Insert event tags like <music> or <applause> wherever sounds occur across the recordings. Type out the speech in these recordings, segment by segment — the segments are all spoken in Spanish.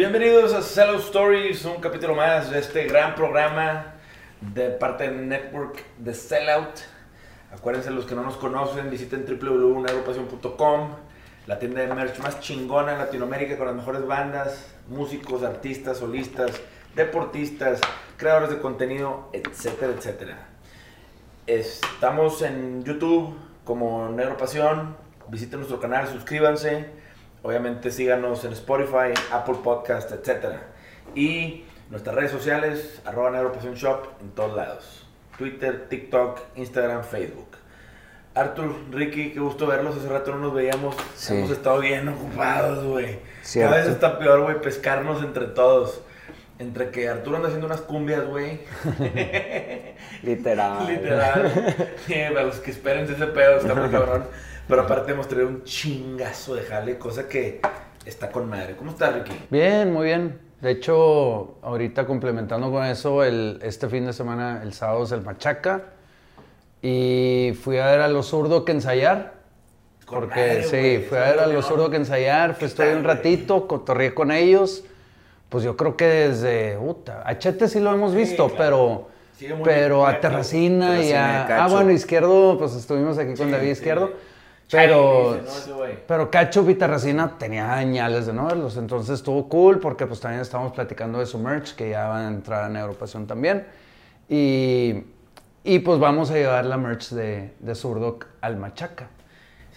Bienvenidos a Cello Stories, un capítulo más de este gran programa de parte del network de Sellout. Acuérdense, los que no nos conocen, visiten www.neuropasión.com, la tienda de merch más chingona en Latinoamérica con las mejores bandas, músicos, artistas, solistas, deportistas, creadores de contenido, etcétera, etcétera. Estamos en YouTube como Neuropasión, visiten nuestro canal, suscríbanse, obviamente síganos en Spotify, Apple Podcast, etcétera. Y nuestras redes sociales, arroba Neuropasión Shop en todos lados. Twitter, TikTok, Instagram, Facebook. Arthur, Ricky, qué gusto verlos. Hace rato no nos veíamos. Sí. Hemos estado bien ocupados, güey. Cada vez está peor, güey, pescarnos entre todos. Entre que Arturo anda haciendo unas cumbias, güey. <laughs> Literal. Literal. Sí, para los que esperen ese pedo, está muy <laughs> cabrón. Pero aparte hemos traído un chingazo de jale, cosa que está con madre. ¿Cómo estás, Ricky? Bien, muy bien. De hecho, ahorita complementando con eso, el, este fin de semana, el sábado es el Machaca. Y fui a ver a los zurdos que ensayar. Porque madre, sí, güey. fui a ver a los zurdos que ensayar, ¿Qué fui estuve un ratito, cotorreé con ellos. Pues yo creo que desde, puta, a Chete sí lo hemos Sí, visto, claro. pero, muy pero a bien, Terracina y Terracina de a... Ah, bueno, Izquierdo, pues estuvimos aquí con Sí, David sí. Izquierdo. Pero, pero Cacho y Terracina tenía añales de no verlos, entonces estuvo cool porque pues también estábamos platicando de su merch, que ya van a entrar en Europasión también. Y, y pues vamos a llevar la merch de, de Zurdo al Machaca.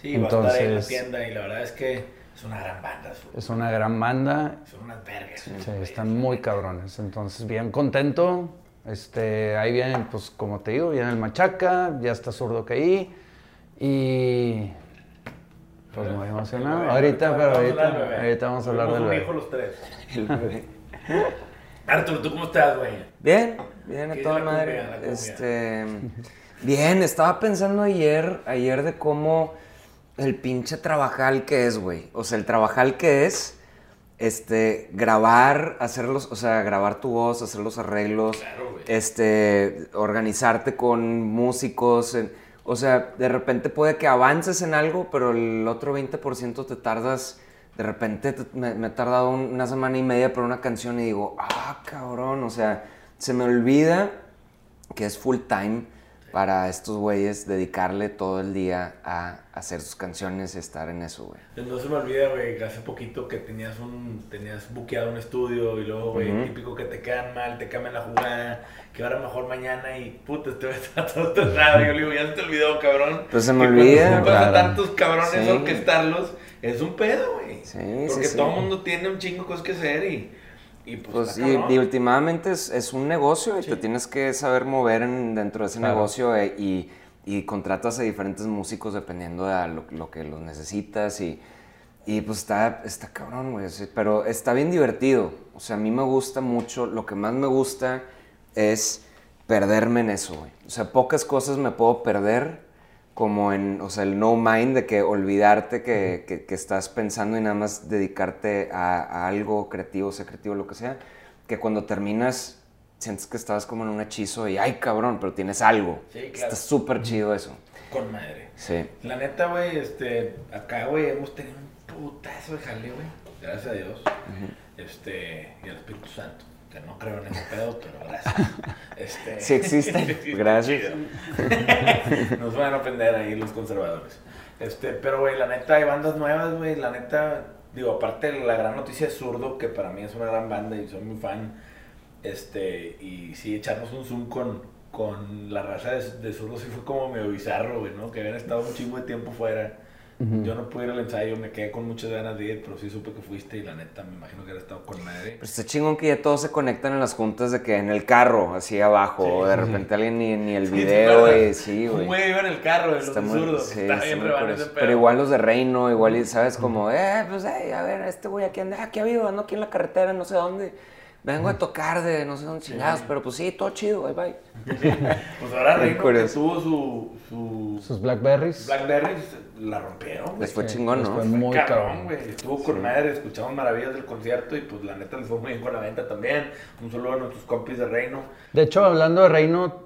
Sí, va a estar ahí en la Entonces- tienda y la verdad es que es una gran banda. su- Es una gran banda, Son unas vergas. sí, güeyes. están muy cabrones, entonces bien contento. Este, ahí vienen, pues como te digo, viene el Machaca, ya está Zurdo que ahí. Y pues muy emocionado. Bebé, Ahorita, pero vamos ahorita, bebé. ahorita vamos a hablar del un bebé. hijo los tres. El bebé. Arturo, ¿tú cómo estás, güey? Bien, bien, a ¿Qué toda madre. cumbia? Este, bien, estaba pensando ayer, ayer de cómo el pinche trabajal que es, güey. O sea, el trabajal que es, este, grabar, hacerlos, o sea, grabar tu voz, hacer los arreglos, Claro, este, organizarte con músicos, en- o sea, de repente puede que avances en algo, pero el otro 20% te tardas, de repente te- me, me he tardado un- una semana y media por una canción y digo, ah, cabrón, o sea, se me olvida que es full time para estos güeyes dedicarle todo el día a hacer sus canciones y estar en eso, güey. No se me olvida, güey, que hace poquito que tenías un tenías buqueado un estudio y luego, güey, típico que te quedan mal, te cambian la jugada, que ahora mejor mañana y puta, este güey está <laughs> todo estresado. Yo le digo, ya se te olvidó, cabrón. Pues se me cuando olvida, claro. tantos cabrones Sí. orquestarlos, es un pedo, güey. Sí, Porque sí, todo el mundo tiene un chingo cosas que hacer y, y pues, Pues y, últimamente es, es un negocio y te tienes que saber mover en- dentro de ese Claro. negocio eh, y, y contratas a diferentes músicos dependiendo de lo, lo que los necesitas y, y pues está, está cabrón, güey. sí, Pero está bien divertido. O sea, a mí me gusta mucho, lo que más me gusta es perderme en eso, güey. O sea, pocas cosas me puedo perder como en, o sea, el no mind de que olvidarte que, que- que estás pensando y nada más dedicarte a, a algo creativo, sea creativo, lo que sea, que cuando terminas sientes que estabas como en un hechizo y, ay, cabrón, pero tienes algo. Sí, claro. Está súper chido eso. Con madre. Sí. La neta, güey, este, acá, güey, hemos tenido un putazo de jale, güey. Gracias a Dios. Este, y al Espíritu Santo. Que no creo en ese pedo, pero gracias. <laughs> Este, Sí existen. <laughs> sí, Gracias. Nos van a ofender ahí los conservadores. Este, pero, güey, la neta, hay bandas nuevas, güey. La neta, digo, aparte la gran noticia de Zurdo, que para mí es una gran banda y soy muy fan. Este, y sí, echarnos un zoom con, con la raza de, de Zurdo sí fue como medio bizarro, güey, ¿no? Que habían estado un chingo de tiempo fuera. Yo no pude ir al ensayo, me quedé con muchas ganas de ir, pero sí supe que fuiste y la neta, me imagino que era estado con madre. Pero está chingón que ya todos se conectan en las juntas de que en el carro, así abajo, Sí. o de repente alguien ni, ni el Sí, ¿te video, acuerdas? y sí, Un güey. güey iba en el carro muy, Zurdo. sí, está bien pedo. Pero igual los de Reino, igual, y ¿sabes? Como, eh, pues, a ver, este güey aquí anda, aquí ha habido, ando aquí en la carretera, no sé dónde. Vengo a tocar de no sé dónde chingados, pero pues sí, todo chido, bye bye. Pues ahora <laughs> Reino que tuvo su, su Sus Blackberries. Blackberries, la rompieron, güey. Les fue Sí, chingón, les ¿no? fue Fue muy cabrón, güey. Estuvo con madre, escuchamos maravillas del concierto y pues la neta les fue muy bien con la venta también. Un saludo a nuestros compis de Reino. De hecho, hablando de Reino,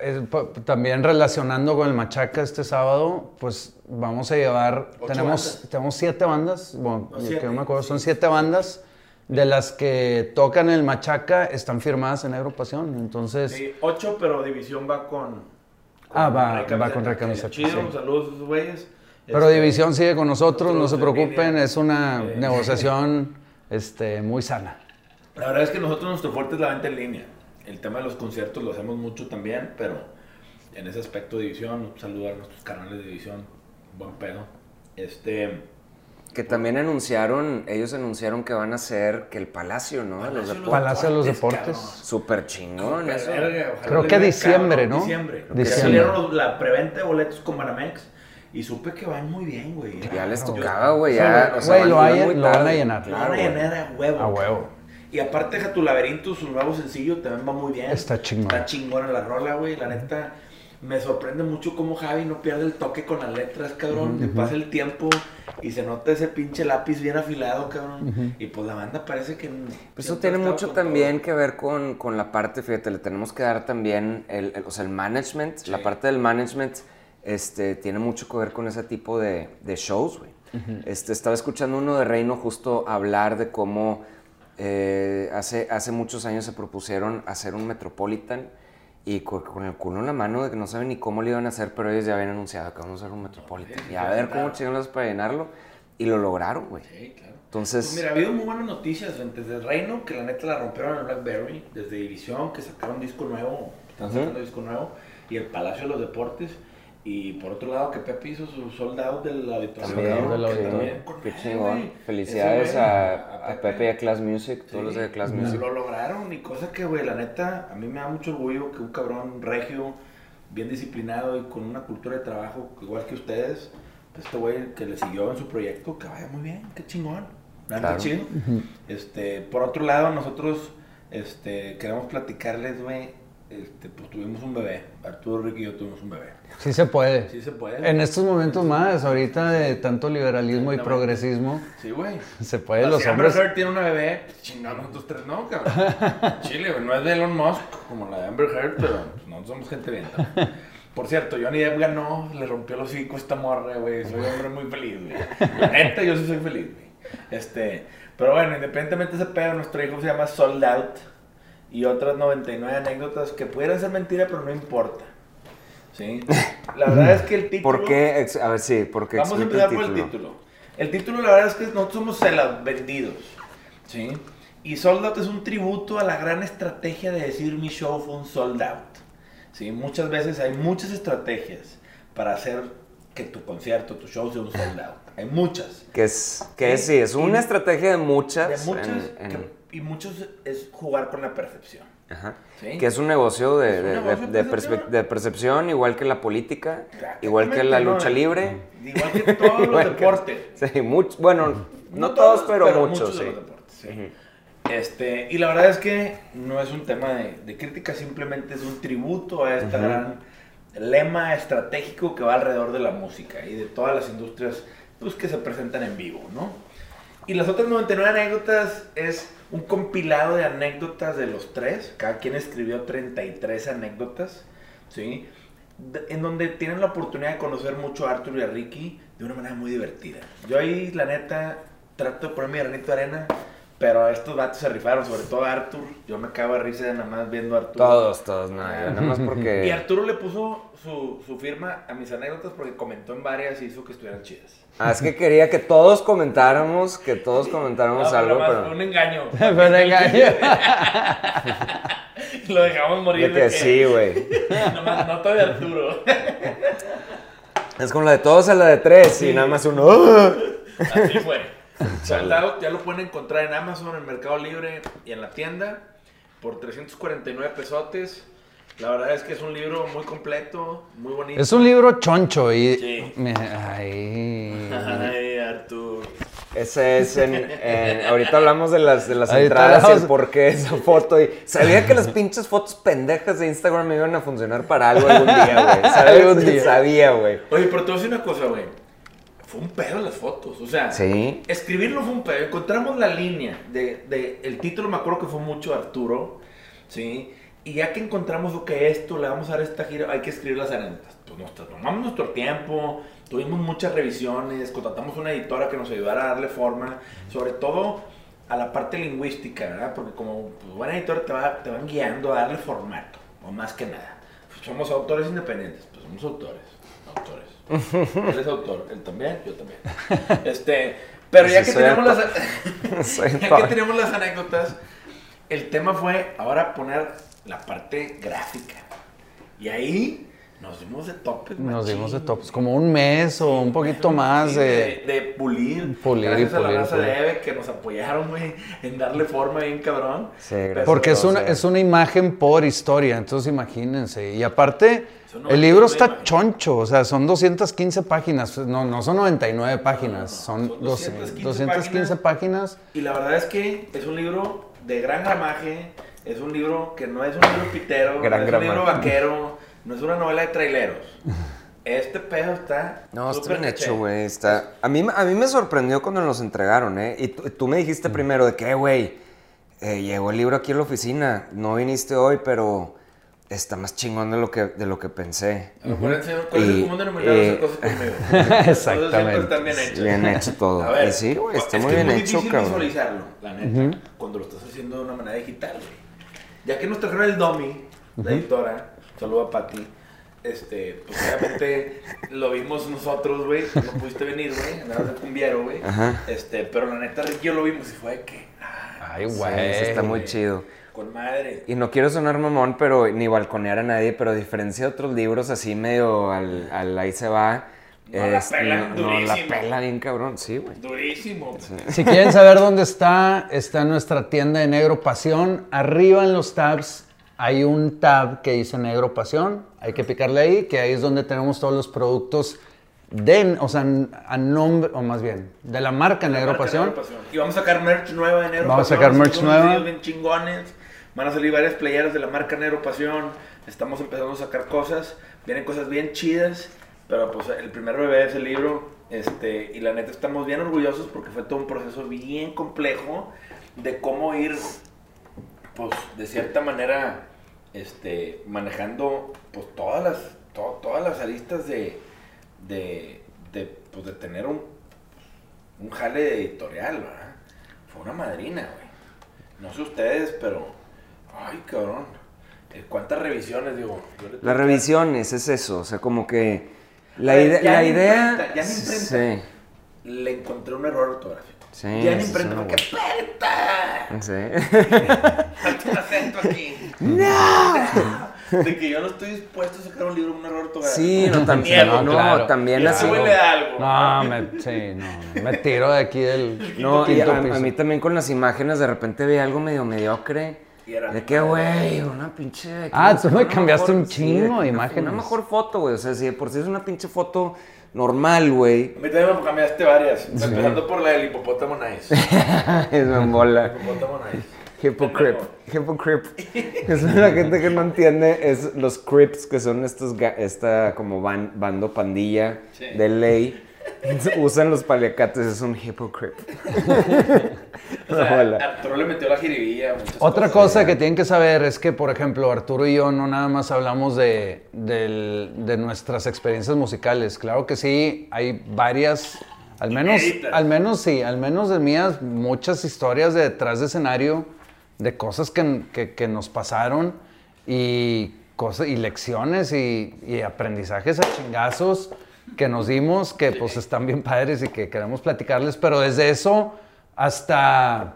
es también relacionando con el Machaca este sábado, pues vamos a llevar, tenemos, bandas. tenemos siete bandas, bueno, No, que siete, no me acuerdo, son sí. siete bandas, de las que tocan el Machaca, están firmadas en Agrupación, entonces... Sí, ocho, pero División va con. Ah, va- va con Rey Camiseta. Camiseta, Chido, sí. saludos a esos güeyes. Pero Este, División sigue con nosotros, no se preocupen, línea. es una Eh. negociación este, muy sana. La verdad es que nosotros nuestro fuerte es la venta en línea. El tema de los conciertos lo hacemos mucho también, pero en ese aspecto de División, un saludo a nuestros canales de División, buen pedo. Este. Que también anunciaron, ellos anunciaron que van a hacer que el Palacio, ¿no? Los Palacio de de Palacio de los Deportes, Deportes. Súper chingón eso. Creo que diciembre, ¿no? Diciembre. Ya Diciembre. salieron los- la preventa de boletos con Banamex y supe que van muy bien, güey. Ya les tocaba, güey, ya. o sea, güey, lo van hay- muy lo van a llenar. Lo van a llenar a huevo. A huevo. Y aparte deja tu laberinto, su nuevo sencillo también va muy bien. Está chingón. Está chingona la rola, güey. La neta, me sorprende mucho cómo Javi no pierde el toque con las letras, cabrón. Que pasa el tiempo y se nota ese pinche lápiz bien afilado, cabrón. Y pues la banda parece que... Pues eso tiene mucho también que ver con, con la parte, fíjate, le tenemos que dar también, el, el- o sea, el management, la parte del management, este, tiene mucho que ver con ese tipo de, de shows, güey. este, estaba escuchando uno de Reino justo hablar de cómo eh, hace, hace muchos años se propusieron hacer un Metropolitan y co- con, el culo en la mano de que no saben ni cómo lo iban a hacer, pero ellos ya habían anunciado que vamos a hacer un Metropolitan. Y a ver cómo chingados para llenarlo. Y lo lograron, güey. Sí, claro. Entonces... Pues mira, ha habido muy buenas noticias desde el Reino, que la neta la rompieron en Blackberry, desde División, que sacaron disco nuevo, están sacando disco nuevo, y el Palacio de los Deportes. Y por otro lado, que Pepe hizo su sold out del auditorio. También, del auditorio. Qué chingón. Felicidades a, a Pepe y a Class Music, todos los de Class Music. Lo lograron y cosa que, güey, la neta, a mí me da mucho orgullo que un cabrón regio, bien disciplinado y con una cultura de trabajo igual que ustedes, pues este güey que le siguió en su proyecto, que vaya muy bien, qué chingón. La neta, Claro. chido. Este, por otro lado, nosotros este, queremos platicarles, güey, este, pues tuvimos un bebé. Arturo, Ricky y yo tuvimos un bebé. Sí se puede. Sí se puede. En estos momentos más, ahorita de tanto liberalismo y progresismo, Sí, güey. se puede. Los si Amber hombres. Heard tiene una bebé, pues chingón, nosotros tres no, cabrón. <laughs> Chile, güey, no es de Elon Musk como la de Amber Heard, pero pues, no somos gente bien. Por cierto, Johnny Depp ganó, le rompió los a esta morra, güey. Soy un hombre muy feliz, güey. La neta, yo sí soy feliz, güey. Este, pero bueno, independientemente de ese pedo, nuestro hijo se llama Sold Out. Y otras 99 anécdotas que pudieran ser mentira, pero no importa. ¿Sí? La verdad es que el título... ¿Por qué? A ver, sí, porque Vamos a empezar por el título. El título, la verdad es que nosotros somos celas vendidos. ¿Sí? Y Sold Out es un tributo a la gran estrategia de decir mi show fue un sold out. ¿Sí? Muchas veces hay muchas estrategias para hacer que tu concierto, tu show sea un sold out. Hay muchas. Que es, que es, Sí, es una estrategia de muchas. De muchas en- en- que- y muchos es jugar con la percepción. ajá. ¿Sí? Que es un negocio de, un de- negocio de- de de percepción. de igual que la política, igual que la ¿no? lucha libre. Igual que todos <laughs> los que- deportes. Sí, much- bueno, no, todos, pero, muchos, de sí. los deportes, sí. Este, y la verdad es que no es un tema de, de crítica, simplemente es un tributo a este gran lema estratégico que va alrededor de la música y de todas las industrias pues, que se presentan en vivo, ¿no? Y las otras 99 anécdotas es un compilado de anécdotas de los tres. Cada quien escribió 33 anécdotas, ¿sí? En donde tienen la oportunidad de conocer mucho a Arthur y a Ricky de una manera muy divertida. Yo ahí, la neta, trato de poner mi granito de arena, pero estos vatos se rifaron, sobre todo Arthur. Yo me cago de risa nada más viendo a Arthur. Todos, todos, no, yo nada más <laughs> Y porque... Arturo le puso su, su firma a mis anécdotas porque comentó en varias y hizo que estuvieran chidas. Ah, es que quería que todos comentáramos, que todos comentáramos No, algo, pero... Fue un engaño. <laughs> Pero engaño. <laughs> Lo dejamos morir De que sí, güey. <laughs> Nomás nota de Arturo. Es como la de todos a la de tres y nada más uno... Así fue. Sold Out ya lo pueden encontrar en Amazon, en Mercado Libre y en la tienda por 349 pesotes. La verdad es que es un libro muy completo, muy bonito. Es un libro choncho y... Sí. Me- Ay. <laughs> Ay, Artur. Ese es en, en- ahorita hablamos de las, de las entradas y el hablamos. por qué esa foto. Y sabía que las pinches fotos pendejas de Instagram me iban a funcionar para algo algún día, güey. ¿Sabes? <laughs> Algún día. Sabía, güey. Oye, pero te voy a decir una cosa, güey. Fue un pedo las fotos. O sea, Sí. escribirlo fue un pedo. Encontramos la línea de, de- el título, me acuerdo que fue mucho Arturo, ¿sí? Y ya que encontramos lo que esto, le vamos a dar esta gira, hay que escribir las anécdotas. Pues nos tomamos nuestro tiempo, tuvimos muchas revisiones, contratamos una editora que nos ayudara a darle forma, sobre todo a la parte lingüística, ¿verdad? Porque como pues, buena editora te, va, te van guiando a darle formato, o más que nada. Pues somos autores independientes, pues somos autores, autores. <laughs> Él es autor, él también, yo también. Este, pero ya que tenemos las <laughs> <laughs> ya que tenemos las anécdotas, el tema fue ahora poner la parte gráfica. Y ahí nos dimos de topes. Nos machín. dimos de tops, como un mes o un poquito más de... de, de pulir. Pulir y Gracias a pulir, la raza pulir. de Eve que nos apoyaron, güey, en darle forma bien cabrón. Sí, gracias. Porque es una, es una imagen por historia, entonces imagínense. Y aparte, el libro 99 está choncho, o sea, son 215 páginas. No, no son 99 páginas, No, no, son, son 12 215 215 páginas. Y la verdad es que es un libro de gran gramaje, es un libro que no es un libro pitero, Gran no es un libro vaquero, no es una novela de traileros. Este pedo está. No, está súper bien hecho, güey. Está... A, mí, a mí me sorprendió cuando nos entregaron, ¿eh? Y tú, me dijiste primero de que, güey, eh, llegó el libro aquí a la oficina. No viniste hoy, pero está más chingón de lo que, de lo que pensé. Acuérdense, ¿cuál es el común denominador de eh, hacer cosas conmigo? <laughs> Exactamente. están bien hechos. Bien hecho todo. A ver, Y sí, güey, está es muy que bien es muy hecho, difícil cabrón. visualizarlo, la neta, cuando lo estás haciendo de una manera digital, güey. Ya que nos trajeron el Domi, la editora, saludo a Pati, este, pues obviamente lo vimos nosotros, güey, no pudiste venir, güey, andabas de cumbiero, güey, este, pero la neta, Ricky lo vimos y fue de que, ah, Ay, güey. está muy chido. Con madre. Y no quiero sonar mamón, pero ni balconear a nadie, pero a diferencia de otros libros así medio al, al ahí se va. No la es- pela no, no la durísimo. pela bien cabrón, sí, güey. Durísimo. <laughs> Si quieren saber dónde está, está en nuestra tienda de Negro Pasión. Arriba en los tabs hay un tab que dice Negro Pasión. Hay que picarle ahí, que ahí es donde tenemos todos los productos de, o sea, a nombre, o más bien, de la marca Negro Marca Pasión. Negro Pasión. Y vamos a sacar merch nueva de Negro Vamos a Pasión. sacar merch Son unos nueva. diseños bien chingones. Van a salir varias playeras de la marca Negro Pasión. Estamos empezando a sacar cosas. Vienen cosas bien chidas. Pero pues el primer bebé es el libro. Este, y la neta estamos bien orgullosos porque fue todo un proceso bien complejo de cómo ir, pues de cierta manera, este, manejando pues todas las, to- todas las aristas de, de, de, pues, de tener un, un jale editorial, ¿verdad? Fue una madrina, güey. No sé ustedes, pero. Ay, cabrón. Eh, ¿Cuántas revisiones, digo? Las revisiones, es eso, o sea, como que la, A ver, ide- ya la en idea... imprenta, ya en imprenta. Sí, Le encontré un error ortográfico. Sí, Ya en imprenta, porque ¡Peta! sí. <laughs> Falta un acento aquí. ¡No! <laughs> De que yo no estoy dispuesto a sacar un libro con un error ortográfico. Sí, no, tam- Niego. no, claro. también Y así. súbele algo. No, me, sí, no, me tiro de aquí del No, y a, piso. a mí también con las imágenes de repente veía algo medio mediocre. Y era- De que, güey, una pinche... Ah, tú me cambiaste un chingo de una- imágenes. Una mejor foto, güey. O sea, si de por sí es una pinche foto normal, güey. A mí también me cambiaste varias. Empezando por la del hipopótamo nice. <laughs> es me mola. Hipopótamo nice. Hypocrip. Hypocrip. <laughs> Es la gente que no entiende, es los crips, que son estos, ga- esta como ban- bando pandilla Sí. de ley. <laughs> Usan los paliacates, es un hypocrip. <laughs> O sea, Hola. Arturo le metió la jiribilla. Otra cosas. cosa que tienen que saber es que, por ejemplo, Arturo y yo no nada más hablamos de, del- de nuestras experiencias musicales. Claro que sí, hay varias, al menos, al menos sí, al menos de mías, muchas historias de detrás de escenario, de cosas que, que- que nos pasaron y, cosas, y lecciones y, y aprendizajes a chingazos que nos dimos, que pues están bien padres y que queremos platicarles, pero desde eso hasta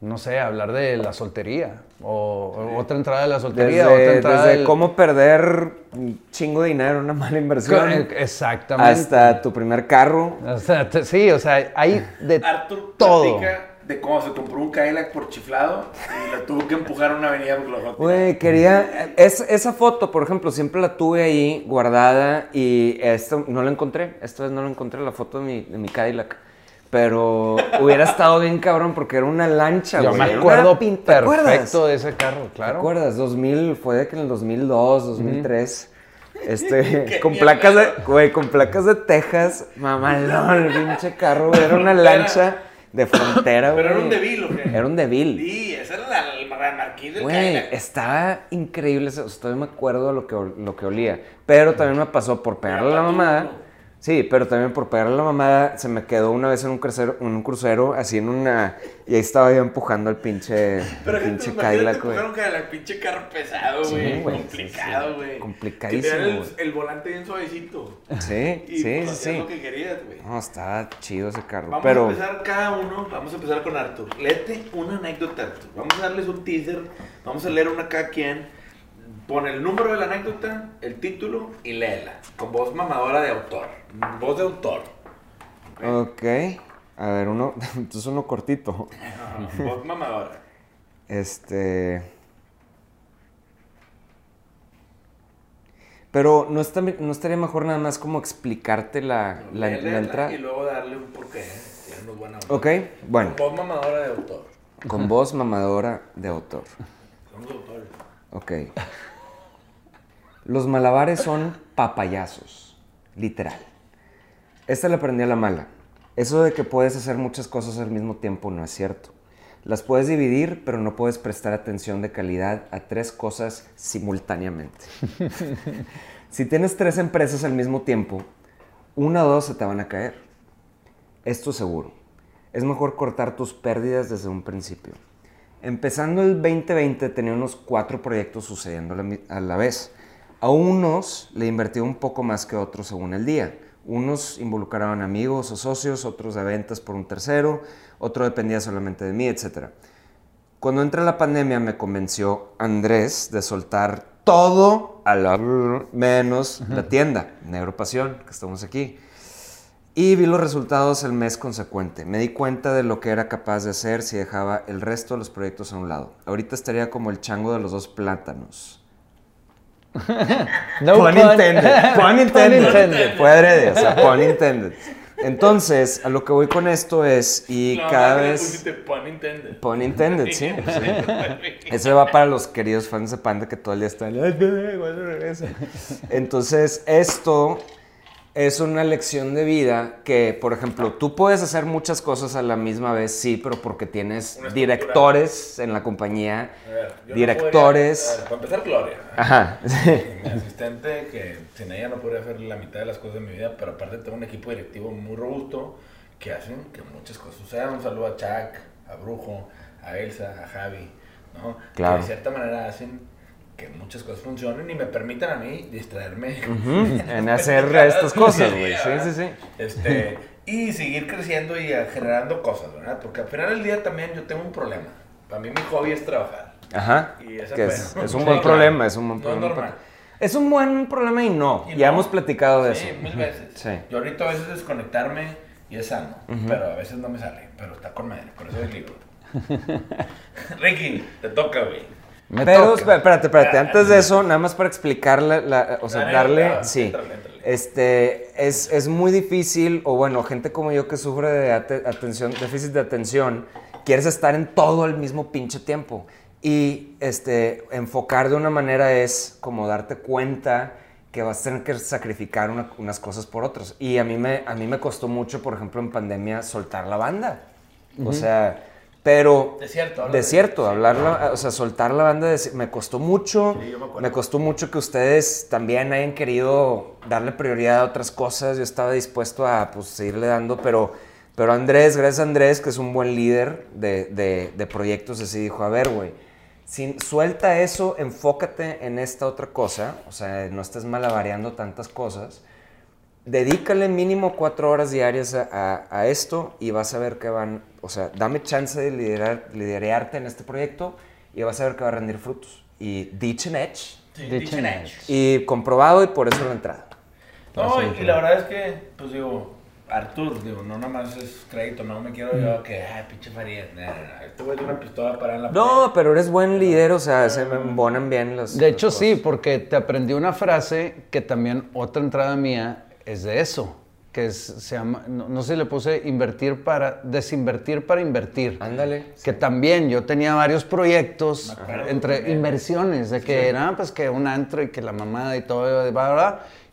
no sé, hablar de la soltería o, o otra entrada de la soltería, otra Desde, entrada desde del- cómo perder un chingo de dinero en una mala inversión. Eh, Exactamente. Hasta tu primer carro. O sea, sí, o sea, hay de Arthur todo. platica de cómo se compró un Cadillac por chiflado y lo tuvo que empujar a una avenida porque lo dejó tirado. Güey, quería. es- esa foto, por ejemplo, siempre la tuve ahí guardada y esto no la encontré. Esta vez no la encontré, la foto de mi, de mi Cadillac. Pero hubiera estado bien cabrón porque era una lancha, Yo güey. me acuerdo ¿te acuerdas? perfecto de ese carro, ¿Te claro. acuerdas? 2000, fue de que en el 2002, 2003. Este, <laughs> con placas de, güey, con placas de Texas, mamalón, el pinche carro, güey, era una lancha de frontera, güey. Pero era un Devil, ¿o qué? Era un Devil. Sí, ese era la- el Gran Marquis del Güey, estaba increíble, o sea, todavía me acuerdo lo que, lo que olía. Pero también me pasó por pegarle a la mamada. Sí, pero también por pegarle a la mamada se me quedó una vez en un crucero, en un crucero así en una... Y ahí estaba yo empujando al pinche, Pero al que pinche Cadillac, güey. un Cadillac, pinche carro pesado, Sí, güey. güey, complicado, sí, sí. güey. Complicadísimo, Que el, güey. el volante bien suavecito. Sí, Y sí, pues, sí, sí. lo que querías, güey. No, estaba chido ese carro. Vamos pero... a empezar cada uno, vamos a empezar con Arthur. Léete una anécdota, Arthur. Vamos a darles un teaser, vamos a leer una cada quien. Pon el número de la anécdota, el título y léela. Con voz mamadora de autor. Voz de autor. Ok. A ver, uno... <laughs> Entonces uno cortito. voz mamadora. Este. Pero no, está, no estaría mejor nada más como explicarte la, la, la entrada. Y luego darle un porqué. Unos buenos Ok, bueno, Con voz mamadora de autor. con voz mamadora de autor. Somos autores. Ok. Los malabares son papayazos, literal. Esta la aprendí a la mala. Eso de que puedes hacer muchas cosas al mismo tiempo no es cierto. Las puedes dividir, pero no puedes prestar atención de calidad a tres cosas simultáneamente. <laughs> si tienes tres empresas al mismo tiempo, una o dos se te van a caer. Esto seguro. Es mejor cortar tus pérdidas desde un principio. Empezando el 2020 tenía unos cuatro proyectos sucediendo a la mi- a la vez. A unos le invertí un poco más que a otros según el día. Unos involucraban amigos o socios, otros de ventas por un tercero, otro dependía solamente de mí, etc. Cuando entra la pandemia me convenció Andrés de soltar todo a la menos la tienda, Negro Pasión, que estamos aquí. Y vi los resultados el mes consecuente. Me di cuenta de lo que era capaz de hacer si dejaba el resto de los proyectos a un lado. Ahorita estaría como el chango de los dos plátanos. <laughs> No pun intended. <laughs> Pun intended. intended. Fue adrede, o sea, pun intended. Entonces, a lo que voy con esto es, y No, cada no, vez... pun intended. Pun intended, sí. <laughs> sí. Eso va para los queridos fans de Panda que todo el día están. Entonces, esto es una lección de vida que, por ejemplo, tú puedes hacer muchas cosas a la misma vez, sí, pero porque tienes directores en la compañía, A ver, yo no directores. podría- ver, para empezar, Gloria. Ajá. <laughs> Mi asistente, que sin ella no podría hacer la mitad de las cosas de mi vida, pero aparte tengo un equipo directivo muy robusto que hacen que muchas cosas sucedan. Un saludo a Chuck, a Brujo, a Elsa, a Javi, ¿no? Claro. Que de cierta manera hacen que muchas cosas funcionen y me permitan a mí distraerme. Ujú, <laughs> en hacer estas cosas, güey. Sí, sí, sí. Este, y seguir creciendo y eh, generando cosas, ¿verdad? Porque al final del día también yo tengo un problema. Para mí mi hobby es trabajar. Ajá. Y ese Que es, <laughs> es un Sí, buen claro. problema, es un buen No es problema. normal. Es un buen problema y no. Y ya no. hemos platicado de Sí, eso. mil veces. Sí. Yo ahorita a veces desconectarme y es sano, pero a veces no me sale. Pero está con madre, por eso es libro. <laughs> Ricky, te toca, güey. Me Pero, toca. espérate, espérate. Antes de eso, nada más para explicarle, la- o sea, darle, sí. Este, es, es muy difícil, o bueno, gente como yo que sufre de ate- atención, déficit de atención, quieres estar en todo al mismo pinche tiempo. Y este, enfocar de una manera es como darte cuenta que vas a tener que sacrificar una- unas cosas por otras. Y a mí, me, a mí me costó mucho, por ejemplo, en pandemia, soltar la banda. O sea, pero... De cierto, De de- cierto, hablarla, o sea, soltar la banda de- me costó mucho. Sí, yo me acuerdo. me costó mucho que ustedes también hayan querido darle prioridad a otras cosas. Yo estaba dispuesto a pues, seguirle dando, pero, pero Andrés, gracias a Andrés, que es un buen líder de, de- de proyectos, así dijo, a ver, güey, sin- suelta eso, enfócate en esta otra cosa, o sea, no estés malabareando tantas cosas. Dedícale mínimo cuatro horas diarias a, a- a esto y vas a ver que van, o sea, dame chance de liderar, liderarte en este proyecto y vas a ver que va a rendir frutos. Y ditch and edge. Sí, dicho and hecho. Y comprobado y por eso la entrada. No, y, y la verdad es que, pues digo, Artur, digo, no nada más es crédito, no me quiero yo que, ay, pinche Farías, no, no, no, este güey tiene una pistola para en la No, pero eres buen líder, o sea, se me embonan bien los. De hecho, las sí, porque te aprendí una frase que también otra entrada mía es de eso. que es- se llama, no, no sé si le puse invertir para, desinvertir para invertir. Ándale. Que también yo tenía varios proyectos Me entre inversiones, de que era pues que un antro y que la mamada y todo, y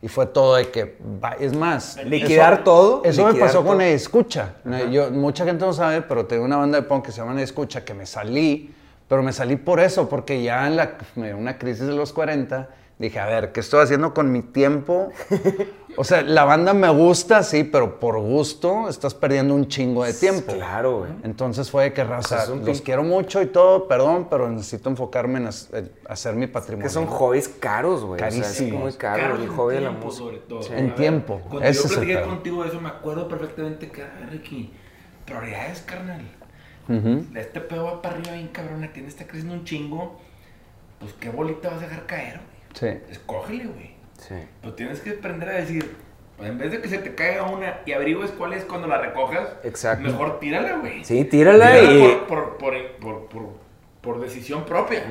y fue todo de que, es más. Liquidar eso- todo, Eso me liquidar pasó con todo. Escucha. Yo, mucha gente no sabe, pero tengo una banda de punk que se llama Escucha, que me salí, pero me salí por eso, porque ya en la, me dio una crisis de los 40, dije, a ver, ¿qué estoy haciendo con mi tiempo? <laughs> O sea, la banda me gusta, sí, pero por gusto estás perdiendo un chingo de tiempo. Claro, güey. Entonces fue de que raza, los quiero mucho y todo, perdón, pero necesito enfocarme en hac- en hacer mi patrimonio. Que son hobbies caros, güey. O sea, es Carísimos. muy caro Caros el en hobby de la tiempo, música. sobre todo. Sí. En ver, tiempo, Cuando ese yo platiqué contigo de eso, me acuerdo perfectamente que, a ver, Ricky, prioridades, carnal. Ujú. Este pedo va para arriba bien cabrona, tiene está creciendo un chingo. Pues qué bolita vas a dejar caer, güey. Sí. Escógele, güey. Sí. Pues tienes que aprender a decir, pues en vez de que se te caiga una y averigües cuál es cuando la recojas, Exacto. mejor tírala, güey. Sí, tírala Tírala y... por, por, por, por, por- por decisión propia.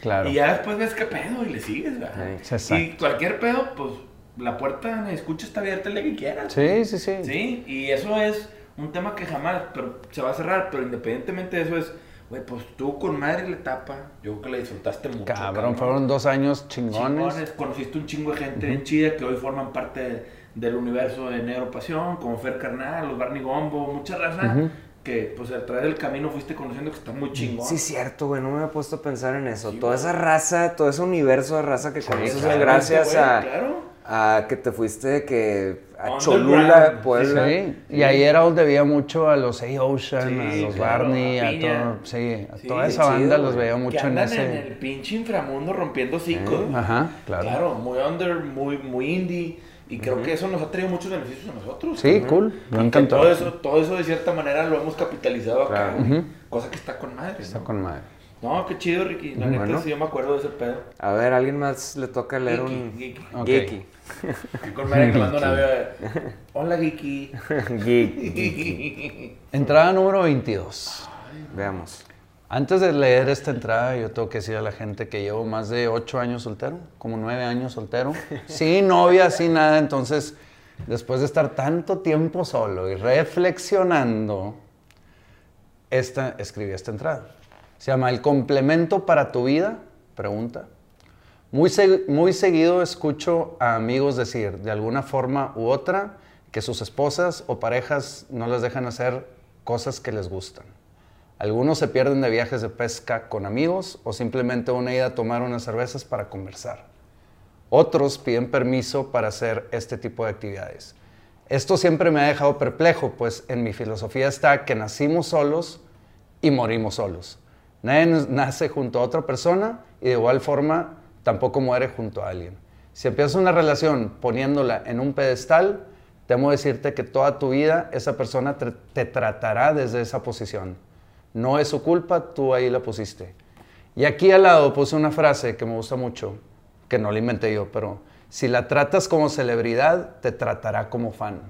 Claro. Y ya después ves qué pedo y le sigues, ¿verdad? Sí. Y cualquier pedo, pues la puerta me escucha está abierta el día que quieras. Sí, sí, sí. Sí, y eso es un tema que jamás pero se va a cerrar, pero independientemente de eso es, güey, pues tú con madre la etapa, yo creo que la disfrutaste mucho. Cabrón, fueron dos años chingones. Chingones, Conociste un chingo de gente bien chida que hoy forman parte de- del universo de Negro Pasión, como Fer Carnal, los Barney Gombo, mucha raza que pues a través del camino fuiste conociendo que está muy chingón. Sí, cierto, güey. No me había puesto a pensar en eso. Toda esa raza, todo ese universo de raza que conoces es claro, gracias güey, a, claro. A que te fuiste que a. Cholula, Puebla. Sí, y ahí era donde veía mucho a los A-Ocean, Sí, a los claro, Barney, a a, todo, sí, a toda esa banda los veía que mucho en andan ese. en el pinche inframundo rompiendo cinco. Ajá, claro. Claro, muy under, muy, muy indie. Y creo que eso nos ha traído muchos beneficios a nosotros. Sí, cool, me Y que encantó. Todo eso, todo eso de cierta manera lo hemos capitalizado acá. Cosa que está con madre. Está ¿no? con madre. No, qué chido, Ricky. La neta, Bueno. sí, yo me acuerdo de ese pedo. A ver, alguien más le toca leer Geeky, un... geeky. Geeky. Que con madre que mando una vez. Hola, Geeky. <laughs> Geek. Entrada número 22. Veamos. Antes de leer esta entrada, yo tengo que decir a la gente que llevo más de 8 años soltero, como 9 años soltero. <laughs> Sin novia, sin nada. Entonces, después de estar tanto tiempo solo y reflexionando, esta, escribí esta entrada. Se llama El complemento para tu vida, pregunta. Muy, muy seguido escucho a amigos decir, de alguna forma u otra, que sus esposas o parejas no les dejan hacer cosas que les gustan. Algunos se pierden de viajes de pesca con amigos o simplemente una ida a tomar unas cervezas para conversar. Otros piden permiso para hacer este tipo de actividades. Esto siempre me ha dejado perplejo, pues en mi filosofía está que nacimos solos y morimos solos. Nadie nace junto a otra persona y de igual forma tampoco muere junto a alguien. Si empiezas una relación poniéndola en un pedestal, temo decirte que toda tu vida esa persona te, te tratará desde esa posición. No es su culpa, tú ahí la pusiste. Y aquí al lado puse una frase que me gusta mucho, que no la inventé yo, pero si la tratas como celebridad, te tratará como fan.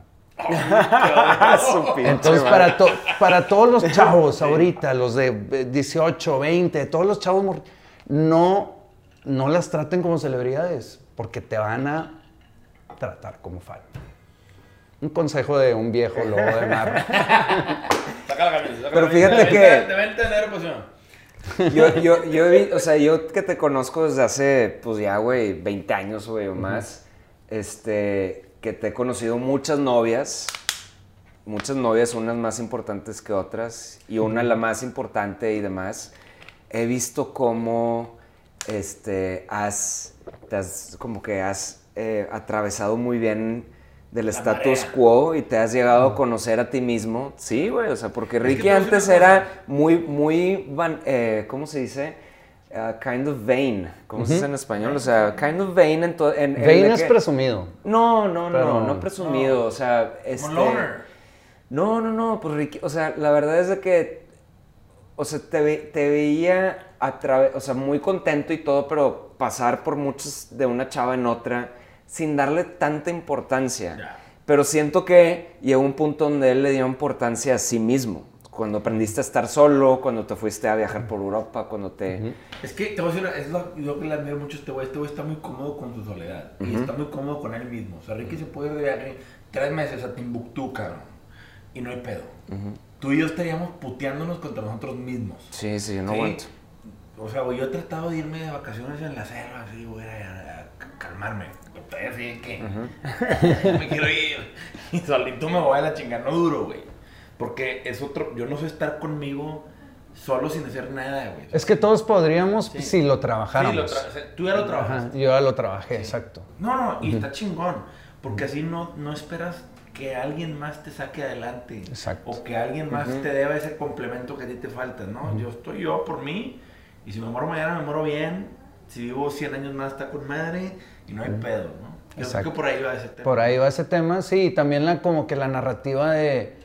<laughs> Pinche Entonces, para, to- para todos los <laughs> chavos ahorita, los de eh, 18, 20, todos los chavos, no, no las traten como celebridades, porque te van a tratar como fan. Un consejo de un viejo lobo de mar. <laughs> Saca la camisa. saca Pero la camisa. fíjate que- venta- De venta de Negro Pasión. Yo, yo, yo, he vi- o sea, yo que te conozco desde hace, pues ya, güey, 20 años, güey, o más, este, que te he conocido muchas novias, muchas novias, unas más importantes que otras, y una la más importante y demás. He visto cómo, este, has, te has, como que has eh, atravesado muy bien del La status marea. quo y te has llegado a conocer a ti mismo. Sí, güey, o sea, porque que Ricky antes era muy, muy, van- eh, ¿cómo se dice? Uh, kind of vain. ¿Cómo se dice en español? O sea, kind of vain en todo. En Vain es que- presumido. No, no, Pero- no, no presumido. No. O sea, este. Loner. No, no, no, pues Ricky, o sea, la verdad es de que, o sea, te, ve- te veía a través, o sea, muy contento y todo, pero pasar por muchos de una chava en otra sin darle tanta importancia. Ya. Pero siento que llegó un punto donde él le dio importancia a sí mismo. Cuando aprendiste a estar solo, cuando te fuiste a viajar por Europa, cuando te... Es que te voy a decir, una- es lo, lo que le admiro mucho a este güey. Este güey está muy cómodo con su soledad. Y está muy cómodo con él mismo. O sea, Ricky se puede ir de viaje tres meses a Timbuktu, cabrón. Y no hay pedo. Tú y yo estaríamos puteándonos contra nosotros mismos. Sí, sí, yo no Sí. aguanto. O sea, güey, yo he tratado de irme de vacaciones en la selva, así, güey, a, a calmarme. Así que <laughs> me quiero ir. Y solito me voy a la chingada, no duro, güey. Porque es otro, yo no sé estar conmigo solo sin hacer nada, güey. Es que todos podríamos Sí. si lo Sí, trabajáramos. lo tra- tú ya lo Ajá, trabajaste. yo ya lo trabajé, exacto. No, no, y está chingón. Porque así no, no esperas que alguien más te saque adelante. Exacto. O que alguien más te deba ese complemento que a ti te falta, ¿no? Yo estoy yo por mí. Y si me muero mañana, me muero bien. Si vivo 100 años más, está con madre. Y no hay pedo, ¿no? Yo creo Exacto. que por ahí va ese tema. Por ahí va ese tema, sí, y también la, como que la narrativa de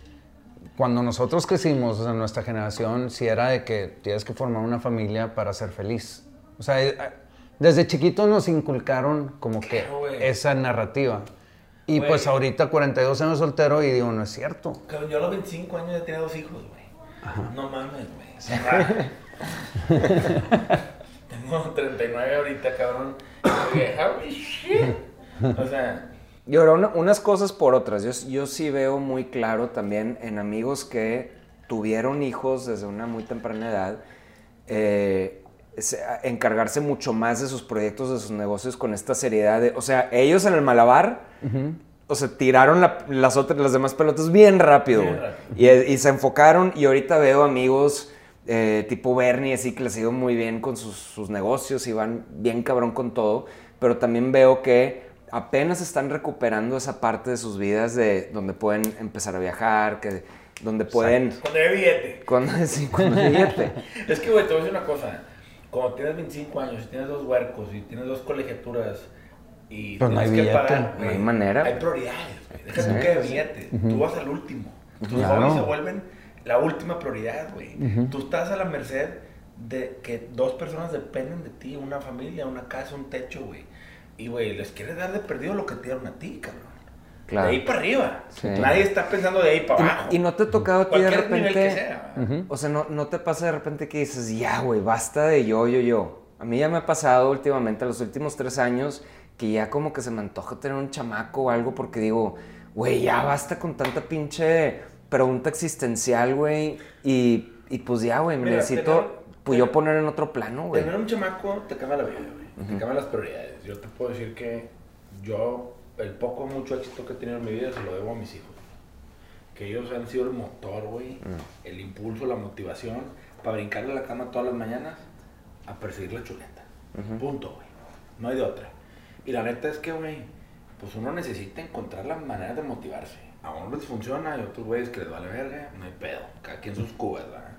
cuando nosotros crecimos, o sea, nuestra generación, sí era de que tienes que formar una familia para ser feliz. O sea, eh, desde chiquitos nos inculcaron como que güey. esa narrativa. Y Güey. pues ahorita 42 años soltero y digo, no es cierto. Yo a los 25 años ya tenía dos hijos, güey. No mames, güey. <laughs> Tengo 39 ahorita, cabrón. Vieja, güey, shit. O sea, Y ahora, una- unas cosas por otras. Yo, yo sí veo muy claro también en amigos que tuvieron hijos desde una muy temprana edad, eh, encargarse mucho más de sus proyectos, de sus negocios con esta seriedad. de- o sea, ellos en el malabar, o sea, tiraron la- las, otras, las demás pelotas bien rápido. Bien güey. rápido. Y, y se enfocaron y ahorita veo amigos eh, tipo Bernie, así que les ha ido muy bien con sus, sus negocios y van bien cabrón con todo, pero también veo que apenas están recuperando esa parte de sus vidas de donde pueden empezar a viajar, que donde pueden... cuando hay billete. Cuando, <laughs> sí, cuando hay billete. <laughs> Es que, güey, te voy a decir una cosa. Cuando tienes 25 años y tienes dos huercos y tienes dos colegiaturas y Pues no tienes hay que billete. pagar, No hay güey, manera. Hay prioridades, güey. Deja Sí, tú que de sí. billete. Tú vas al último. Tus Claro. hobbies se vuelven la última prioridad, güey. Tú estás a la merced de que dos personas dependen de ti, una familia, una casa, un techo, güey. Y, güey, les quieres dar de perdido lo que te dieron a ti, cabrón. Claro. De ahí para arriba. Sí. Nadie está pensando de ahí para abajo. Y, y no te ha tocado a ti de repente... que sea. ¿verdad? O sea, no, no te pasa de repente que dices, ya, güey, basta de yo, yo, yo. A mí ya me ha pasado últimamente, los últimos tres años, que ya como que se me antoja tener un chamaco o algo porque digo, güey, ya basta con tanta pinche pregunta existencial, güey. Y, y pues ya, güey, me necesito, tener- pues yo poner en otro plano, güey. Tener un chamaco te cambia la vida, güey. Te cambia las prioridades. Yo te puedo decir que yo, el poco mucho éxito que he tenido en mi vida se lo debo a mis hijos. Que ellos han sido el motor, güey. El impulso, la motivación para brincarle a la cama todas las mañanas a perseguir la chuleta. Punto, güey. No hay de otra. Y la neta es que, güey, pues uno necesita encontrar la manera de motivarse. A uno les funciona y a otros güeyes que les vale verga, no hay pedo. Cada quien sus cubas, ¿verdad?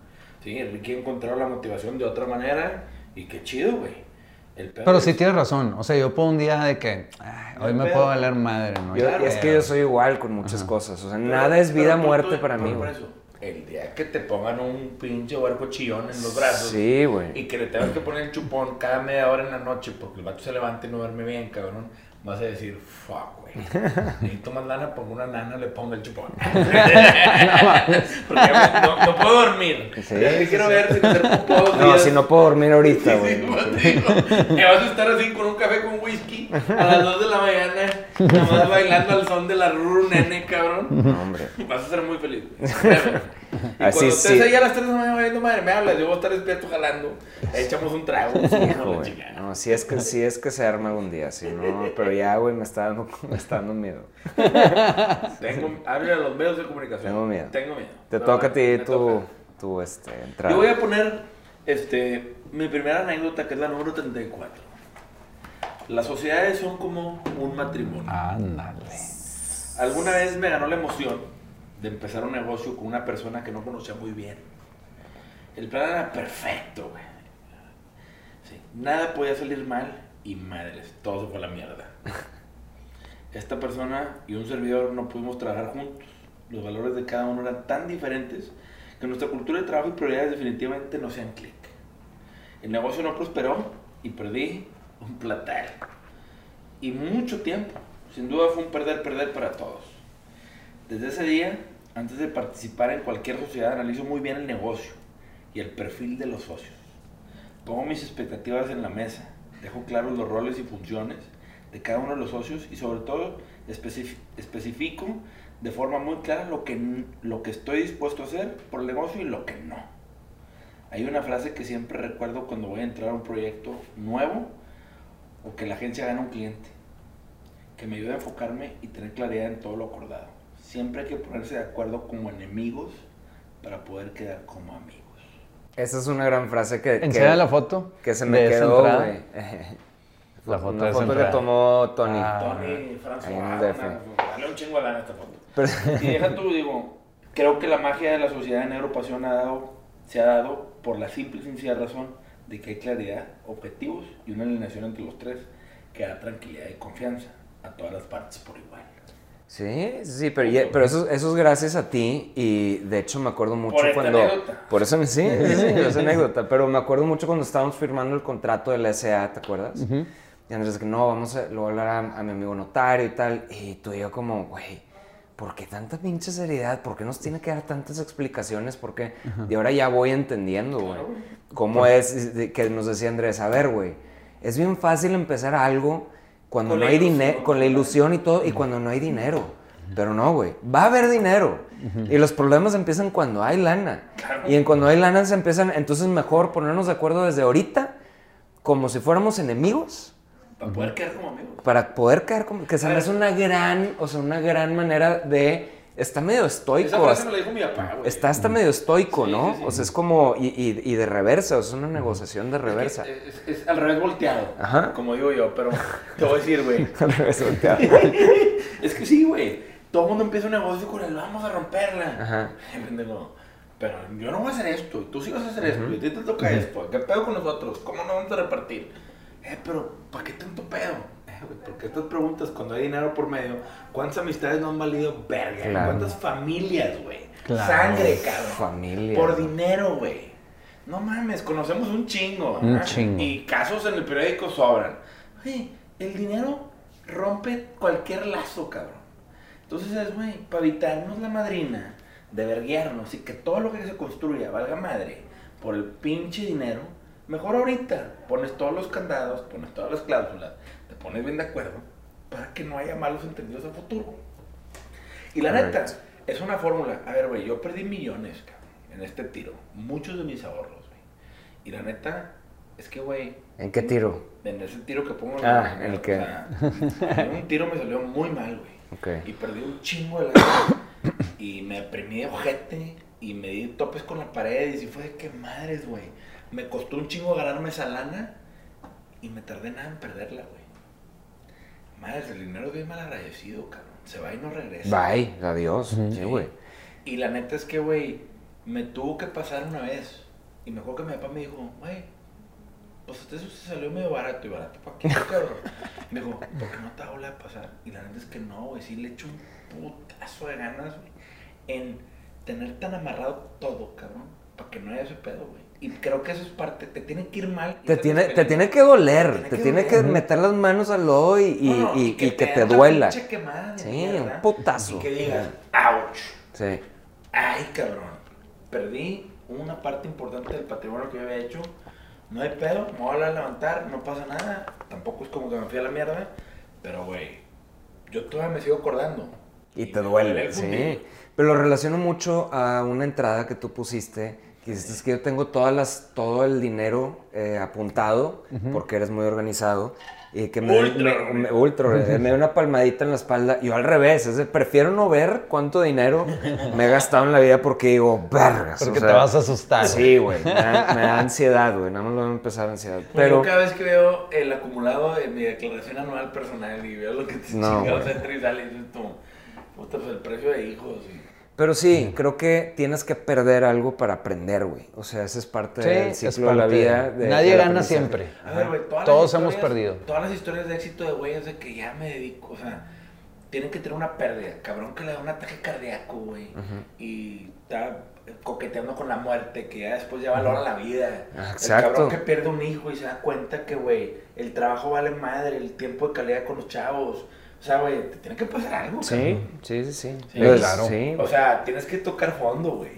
Sí, Ricky encontró la motivación de otra manera y qué chido, güey. El Pero es- sí tienes razón. O sea, yo puedo un día de que "Ay, hoy me puedo valer madre, ¿no? Yo- es que yo soy igual con muchas cosas. O sea, Pero- nada es vida, muerte tú- para mí, por güey. eso, el día que te pongan un pinche huerco chillón en los brazos Sí, güey. y que le tengas que poner el chupón cada media hora en la noche porque el vato se levanta y no duerme bien, cabrón, vas a decir, fuck, güey. <laughs> Necesito más lana porque una nana le ponga el chupón. <laughs> <laughs> porque no, no puedo dormir. Sí, ya sí, quiero sí. ver popó dos No, si no puedo dormir ahorita, güey. digo, que vas a estar así con un café con whisky a las 2 de la mañana, nada más bailando al son de la Ruru Nene, cabrón. No, hombre. Vas a ser muy feliz. Y Así cuando sí. estés ahí a las 3 de la mañana bailando, madre, me hablas, yo voy a estar despierto jalando, echamos un trago. sí, Hijo. No, si es que, si es que se arma algún día, si no, pero ya, güey, me está dando, <laughs> me está dando miedo. <laughs> Tengo, háblale a los medios de comunicación. Tengo miedo. Tengo miedo. Te No, toca a ti tu, tu este, entrada. Yo voy a poner este, mi primera anécdota, que es la número 34. Las sociedades son como un matrimonio. Ándale. Alguna vez me ganó la emoción de empezar un negocio con una persona que no conocía muy bien. El plan era perfecto, güey. Sí, nada podía salir mal y madres, todo se fue a la mierda. Esta persona y un servidor no pudimos trabajar juntos. Los valores de cada uno eran tan diferentes que nuestra cultura de trabajo y prioridades definitivamente no sean clic. El negocio no prosperó y perdí un platal. Y mucho tiempo. Sin duda fue un perder-perder para todos. Desde ese día Antes de participar en cualquier sociedad, analizo muy bien el negocio y el perfil de los socios. Pongo mis expectativas en la mesa, dejo claros los roles y funciones de cada uno de los socios y sobre todo especif- especifico de forma muy clara lo que, lo que estoy dispuesto a hacer por el negocio y lo que no. Hay una frase que siempre recuerdo cuando voy a entrar a un proyecto nuevo o que la agencia gana un cliente, que me ayuda a enfocarme y tener claridad en todo lo acordado. Siempre hay que ponerse de acuerdo como enemigos para poder quedar como amigos. Esa es una gran frase que, Enseña que, la foto. que se me quedó, güey. La foto Una foto que tomó Tony. Ah. Tony, en François, dale un chingo a esta foto. Pero- Y deja tú, digo, creo que la magia de la sociedad de Neuropasión ha dado, se ha dado por la simple y sencilla razón de que hay claridad, objetivos y una alineación entre los tres que da tranquilidad y confianza a todas las partes por igual. Sí, sí, pero, ya- pero eso, eso es gracias a ti y de hecho me acuerdo mucho Por esta cuando... anécdota. Por eso me- sí, <laughs> sí, sí, es anécdota, pero me acuerdo mucho cuando estábamos firmando el contrato del SA, ¿te acuerdas? Y Andrés, que no, vamos a, lo voy a hablar a, a mi amigo notario y tal, y tú y yo como, güey, ¿por qué tanta pinche seriedad? ¿Por qué nos tiene que dar tantas explicaciones? ¿Por qué? Y ahora ya voy entendiendo, güey, cómo es, de- que nos decía Andrés, a ver, güey, es bien fácil empezar algo cuando Con no hay dinero, con la ilusión y todo, y cuando no hay dinero. Pero no, güey. Va a haber dinero. Y los problemas empiezan cuando hay lana. Claro. Y en cuando hay lana se empiezan, entonces mejor ponernos de acuerdo desde ahorita, como si fuéramos enemigos, Para poder quedar como amigos. para poder quedar como, que se me hace una gran, o sea, una gran manera de, está medio Esa estoico, frase hasta- me la dijo mi papá, güey. está hasta medio estoico, Sí, ¿no? sí, sí. O sea, es como, y, y- y de reversa, o sea, es una negociación de reversa. Es, es- es al revés volteado, Ajá. como digo yo, pero te voy a decir, güey. <laughs> Al revés volteado. <laughs> es que sí, güey. Todo el mundo empieza un negocio con el vamos a romperla. Ajá. Pendejo. Pero yo no voy a hacer esto, y tú sí vas a hacer esto, y a ti te toca esto. ¿Qué pedo con nosotros? ¿Cómo no vamos a repartir? Eh, pero ¿para qué tanto pedo? Porque estas preguntas, cuando hay dinero por medio, ¿cuántas amistades no han valido verga? Claro. ¿Cuántas familias, güey? Claro. Sangre, cabrón. Familia. Por dinero, güey. No mames, conocemos un chingo. Un chingo. Y casos en el periódico sobran. El dinero rompe cualquier lazo, cabrón. Entonces es, güey, para evitarnos la madrina de verguiarnos y que todo lo que se construya valga madre por el pinche dinero, mejor ahorita pones todos los candados, pones todas las cláusulas, pones bien de acuerdo para que no haya malos entendidos a futuro. Y la neta, es una fórmula. A ver, güey, yo perdí millones, cabrón, en este tiro. Muchos de mis ahorros, güey. Y la neta, es que, güey, ¿En qué tiro? en ese tiro que pongo... Ah, güey, en el que- sea, un tiro me salió muy mal, güey. Ok. Y perdí un chingo de lana. y me deprimí de ojete. Y me di topes con la pared. Y sí fue de que madres, güey. Me costó un chingo ganarme esa lana. Y me tardé nada en perderla, güey. Madres, el dinero es bien mal agradecido, cabrón. Se va y no regresa. Bye, adiós. Sí, güey. Y la neta es que, güey, me tuvo que pasar una vez. Y me acuerdo que mi papá me dijo, güey, pues eso se salió medio barato y barato para qué, <laughs> cabrón. Me dijo, ¿por qué no te va a pasar? Y la neta es que no, güey, sí le echo un putazo de ganas, güey, en tener tan amarrado todo, cabrón, para que no haya ese pedo, güey. Y creo que eso es parte, te tiene que ir mal. Te tiene, te tiene que doler, te que tiene que meter las manos al lodo y, y, No, no, y- y que, te, den la duela. quemada Sí, mierda, un putazo. Y que digas, ouch. Sí. Ay, cabrón. Perdí una parte importante del patrimonio que yo había hecho. No hay pedo, me voy a levantar, no pasa nada. Tampoco es como que me fui a la mierda. Pero, güey, yo todavía me sigo acordando. Y te duele, el sí. Pero lo relaciono mucho a una entrada que tú pusiste, dices que yo tengo todas las, todo el dinero eh, apuntado, porque eres muy organizado, y que me, Ultra me- me- ultra organizado, me dio una palmadita en la espalda. Yo al revés, es de, prefiero no ver cuánto dinero me he gastado en la vida porque digo, vergas. Porque o te sea, vas a asustar. Sí, güey, me, da- me da ansiedad, güey, nada más lo voy a empezar ansiedad. Pero yo cada vez que veo el acumulado de mi declaración anual personal y veo lo que te No, chingados entra y sale, y dices tú, puta, pues el precio de hijos. Y... pero sí, creo que tienes que perder algo para aprender, güey. O sea, esa es parte Sí, del es ciclo de la vida. de- Nadie gana siempre. A ver, güey, todas las Todos hemos historias- perdido. Todas las historias de éxito de güeyes de que ya me dedico, o sea, tienen que tener una pérdida. Cabrón que le da un ataque cardíaco, güey. Y está coqueteando con la muerte, que ya después ya valora la vida. Ah, El exacto. cabrón que pierde un hijo y se da cuenta que, güey, el trabajo vale madre, el tiempo de calidad con los chavos. O sea, güey, te tiene que pasar algo, Sí, cabrón. sí, sí, sí. Sí, Pues, claro. sí, O sea, tienes que tocar fondo, güey.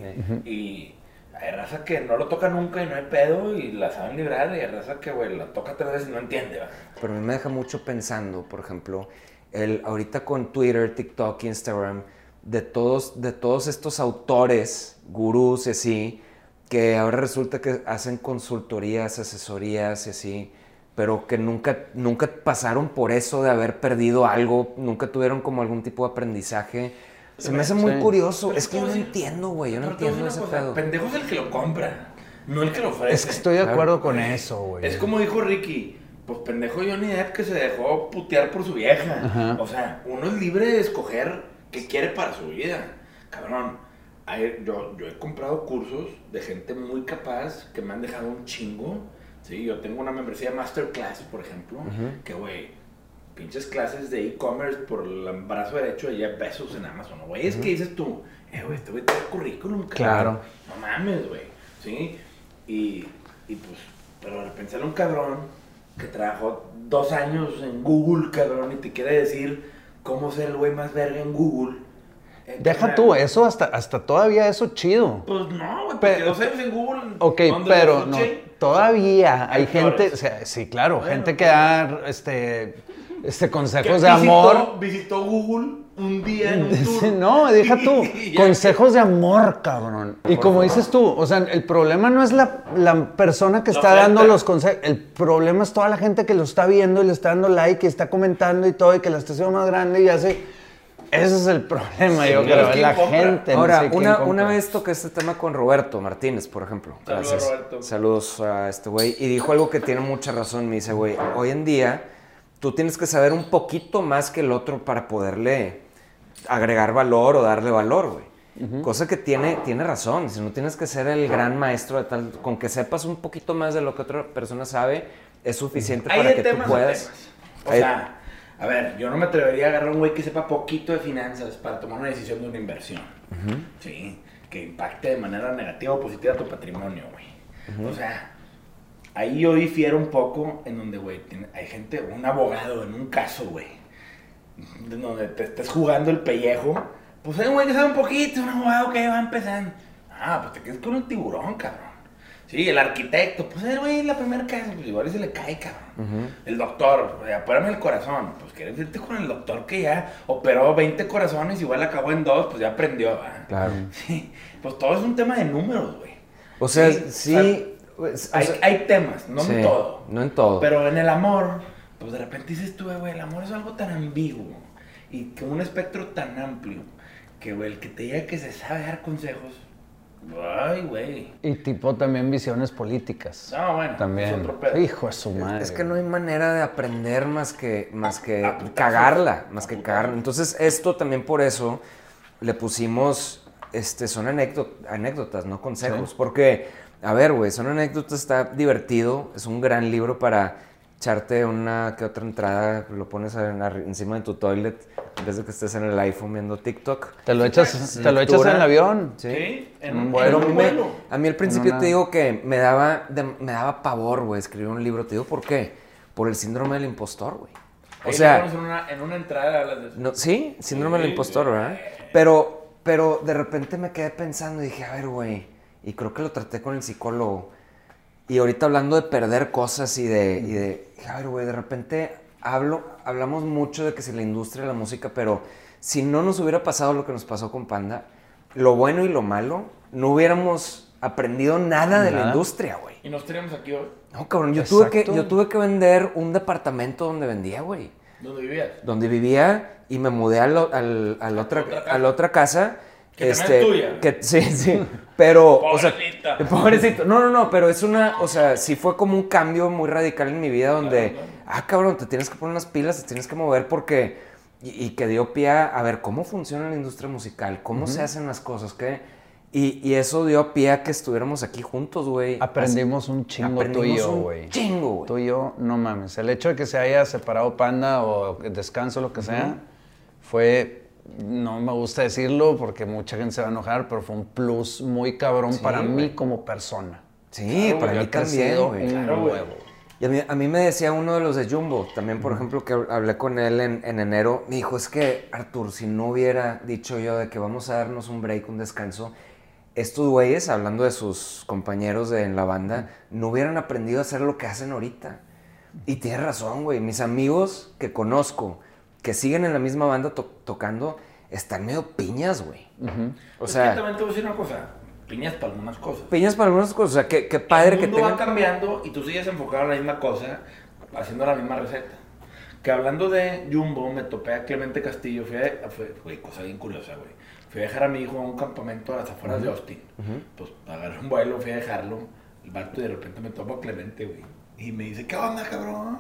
Y hay raza que no lo toca nunca y no hay pedo y la saben librar. Y hay raza que, güey, la toca tres veces y no entiende, ¿va? Pero a mí me deja mucho pensando, por ejemplo, el, ahorita con Twitter, TikTok, Instagram, de todos, de todos estos autores, gurús y así, que ahora resulta que hacen consultorías, asesorías y así, pero que nunca, nunca pasaron por eso de haber perdido algo, nunca tuvieron como algún tipo de aprendizaje. Se me hace muy Sí. curioso. Pero Es que yo no entiendo, güey. Yo no entiendo ese cosa, pedo. Pendejo es el que lo compra, no el que lo ofrece. Es que estoy de Claro. acuerdo con eso, güey. Es como dijo Ricky, pues pendejo Johnny Depp que se dejó putear por su vieja. Ajá. O sea, uno es libre de escoger qué quiere para su vida. Cabrón, hay- yo, yo he comprado cursos de gente muy capaz que me han dejado un chingo. Sí, yo tengo una membresía Masterclass, por ejemplo, que güey, pinches clases de e-commerce por el brazo derecho de Jeff Bezos en Amazon. Güey, es que dices tú, eh, güey, este güey tiene currículum, cabrón. Claro. No mames, güey. ¿Sí? Y, y pues, pero de repente sale un cabrón que trabajó dos años en Google, cabrón, y te quiere decir cómo ser el güey más verga en Google. Eh, Deja tú, eso hasta, hasta todavía eso chido. Pues no, güey, porque Pero- dos años en Google. Ok, ¿dónde pero no, todavía hay Hay gente, o sea, sí, claro, Bueno, gente que pues. da este, este <laughs> consejos de visitó- amor. Visitó Google un día en un <laughs> tour. No, deja <laughs> tú. Consejos de amor, cabrón. Y como dices tú, o sea, el problema no es la, la persona que está dando los consejos. El problema es toda la gente que lo está viendo y le está dando like y está comentando y todo y que la está haciendo más grande y hace. Ese es el problema, Sí, yo creo. ¿quién La compra? gente. no Ahora, sé quién una, una vez toqué este tema con Roberto Martínez, por ejemplo. Saludos, Gracias. Roberto. Saludos a este güey. Y dijo algo que tiene mucha razón. Me dice, güey, hoy en día tú tienes que saber un poquito más que el otro para poderle agregar valor o darle valor, güey. Cosa que tiene, tiene razón. Si no tienes que ser el gran maestro de tal, con que sepas un poquito más de lo que otra persona sabe, es suficiente para que tú puedas. temas. O sea, a ver, yo no me atrevería a agarrar a un güey que sepa poquito de finanzas para tomar una decisión de una inversión. Sí, que impacte de manera negativa o positiva tu patrimonio, güey. O sea, ahí yo difiero un poco en donde, güey, hay gente, un abogado en un caso, güey, de donde te estés jugando el pellejo. Pues hay un güey que sabe un poquito, un abogado que va empezando. Ah, pues te quedas con el tiburón, cabrón. Sí, el arquitecto, pues el güey, la primera casa, pues igual se le cae, cabrón. El doctor, oye, opérame el corazón. Pues quieres irte con el doctor que ya operó 20 corazones, igual acabó en dos, pues ya aprendió. ¿va? Claro. <laughs> Sí, pues todo es un tema de números, güey. O sea, Sí, sí. pues, o Hay, sea, hay temas, no sí, en todo. No en todo. Pero en el amor, pues de repente dices tú, güey, el amor es algo tan ambiguo y con un espectro tan amplio que, güey, el que te diga que se sabe dar consejos, ay, güey. Y tipo también visiones políticas. No, bueno, También. es otro pedo. Hijo de su madre. Es que no hay manera de aprender más que, más que A putazos. cagarla, más A que cagarla. Entonces, esto también por eso le pusimos, este, son anécdot- anécdotas, no consejos. Sí. Porque, a ver, güey, son anécdotas, está divertido, es un gran libro para echarte una que otra entrada, lo pones en- encima de tu toilet en vez de que estés en el iPhone viendo TikTok. Te lo echas, te lo echas en el avión. Sí, en Un un, vuelo. en un vuelo. a mí al principio una- te digo que me daba, de- me daba pavor, güey, escribir un libro. Te digo por qué. Por el síndrome del impostor, güey. O Ahí sea, en una, en una entrada hablas de eso. no, sí, síndrome del Sí, impostor. ¿verdad? Pero, pero de repente me quedé pensando y dije, a ver, güey, y creo que lo traté con el psicólogo. Y ahorita hablando de perder cosas y de, y de dije, a ver, güey, de repente hablo, hablamos mucho de que si la industria de la música, pero si no nos hubiera pasado lo que nos pasó con Panda, lo bueno y lo malo, no hubiéramos aprendido nada de la industria, güey. Y nos tenemos aquí hoy. No, cabrón, yo tuve, que, yo tuve que vender un departamento donde vendía, güey ¿Dónde vivías? donde vivía y me mudé al, al, al otra, otra a la otra casa. Que también es tuya. que- sí, sí. Pero, o sea, Pobrecita. <laughs> pobrecito. No, no, no, pero es una, o sea, sí fue como un cambio muy radical en mi vida donde, Claro, ah, cabrón, te tienes que poner unas pilas, te tienes que mover porque, y, y que dio pie a, a ver cómo funciona la industria musical, cómo se hacen las cosas, qué. Y, y eso dio pie a que estuviéramos aquí juntos, güey. Aprendimos un chingo tú y Aprendimos yo, un güey. Chingo, güey. Tú y yo, no mames. El hecho de que se haya separado Panda o descanso, lo que sea, fue, no me gusta decirlo porque mucha gente se va a enojar, pero fue un plus muy cabrón Sí, para mí como persona. Sí, Claro, para mí también, güey. Claro, güey. Y a mí, a mí me decía uno de los de Jumbo, también por ejemplo, que hablé con él en, en enero, me dijo, es que Artur, si no hubiera dicho yo de que vamos a darnos un break, un descanso, estos güeyes, hablando de sus compañeros de, en la banda, no hubieran aprendido a hacer lo que hacen ahorita. Y tienes razón, güey, mis amigos que conozco, que siguen en la misma banda to- tocando, están medio piñas, güey. O Es sea, que también te voy a decir una cosa, piñas para algunas cosas. piñas para algunas cosas, o sea, qué, qué padre el que mundo va cambiando y tú sigues enfocado en la misma cosa, haciendo la misma receta. Que hablando de Jumbo, me topé a Clemente Castillo, fui a, fue, güey, cosa bien curiosa, güey. Fui a dejar a mi hijo a un campamento a las afueras de Austin. Pues agarré un vuelo, fui a dejarlo, el vato y de repente me topo a Clemente, güey. Y me dice, ¿qué onda, cabrón?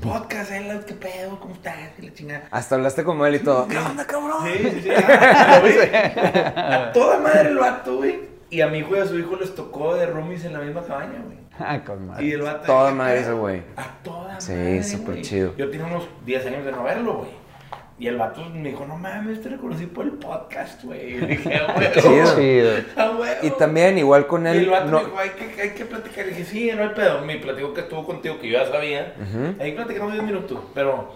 Podcast, eh, ¿qué pedo? ¿Cómo estás? Y la chingada. Hasta hablaste como él y todo. ¿Qué onda, cabrón? Sí, sí, <laughs> sí. Ah. A toda madre el vato, güey. Y a mi hijo y a su hijo les tocó de roomies en la misma cabaña, güey. Ah, con madre. Y el vato. Toda "Ah, madre pedo". ese güey. A toda Sí, madre. súper güey. chido. Yo tenía unos 10 años de no verlo, güey. Y el vato me dijo, no mames, te reconocí por el podcast, güey. Y dije, "Ah, <laughs> güey. Chido. <laughs> Y también, igual con Y él... el vato no- me dijo, hay que, hay que platicar. Y dije, sí, no hay pedo. Me platicó que estuvo contigo, que yo ya sabía. Ahí platicamos 10 minutos. Pero,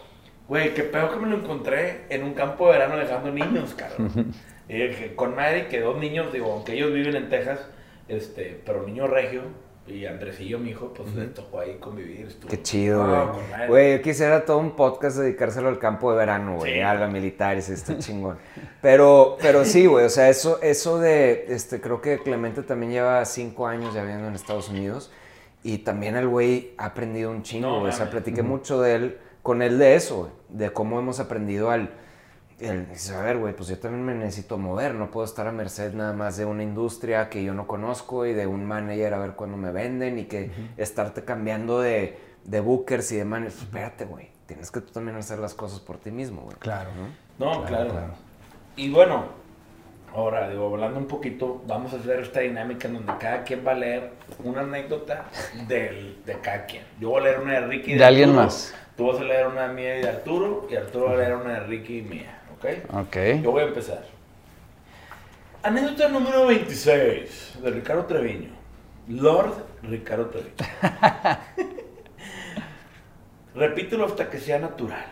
güey, qué pedo que me lo encontré en un campo de verano dejando niños, cabrón. y dije, con madre que dos niños, digo, aunque ellos viven en Texas, este, pero niño regio. Y Andresillo, mi hijo, pues les tocó ahí convivir. estuvo- Qué chido, güey. yo quisiera todo un podcast dedicárselo al campo de verano, güey, Sí. a la militar, y sí, está chingón. Pero, pero sí, güey, o sea, eso, eso de, este, creo que Clemente también lleva cinco años ya viviendo en Estados Unidos y también el güey ha aprendido un chingo, No, güey. o sea, platiqué mucho de él, con él de eso, de cómo hemos aprendido al... El, dice, a ver, güey, pues yo también me necesito mover, no puedo estar a merced nada más de una industria que yo no conozco y de un manager a ver cuándo me venden y que estarte cambiando de, de bookers y de managers. Espérate, güey, tienes que tú también hacer las cosas por ti mismo, güey. Claro. No, claro. claro. Y bueno, ahora, digo, hablando un poquito, vamos a hacer esta dinámica en donde cada quien va a leer una anécdota del, de cada quien. Yo voy a leer una de Ricky y De alguien Arturo, más. Tú vas a leer una mía y de Arturo, y Arturo va a leer una de Ricky y mía, ¿ok? Ok. Yo voy a empezar. Anécdota número 26 de Ricardo Treviño. Lord Ricardo Treviño. <laughs> Repítelo hasta que sea natural.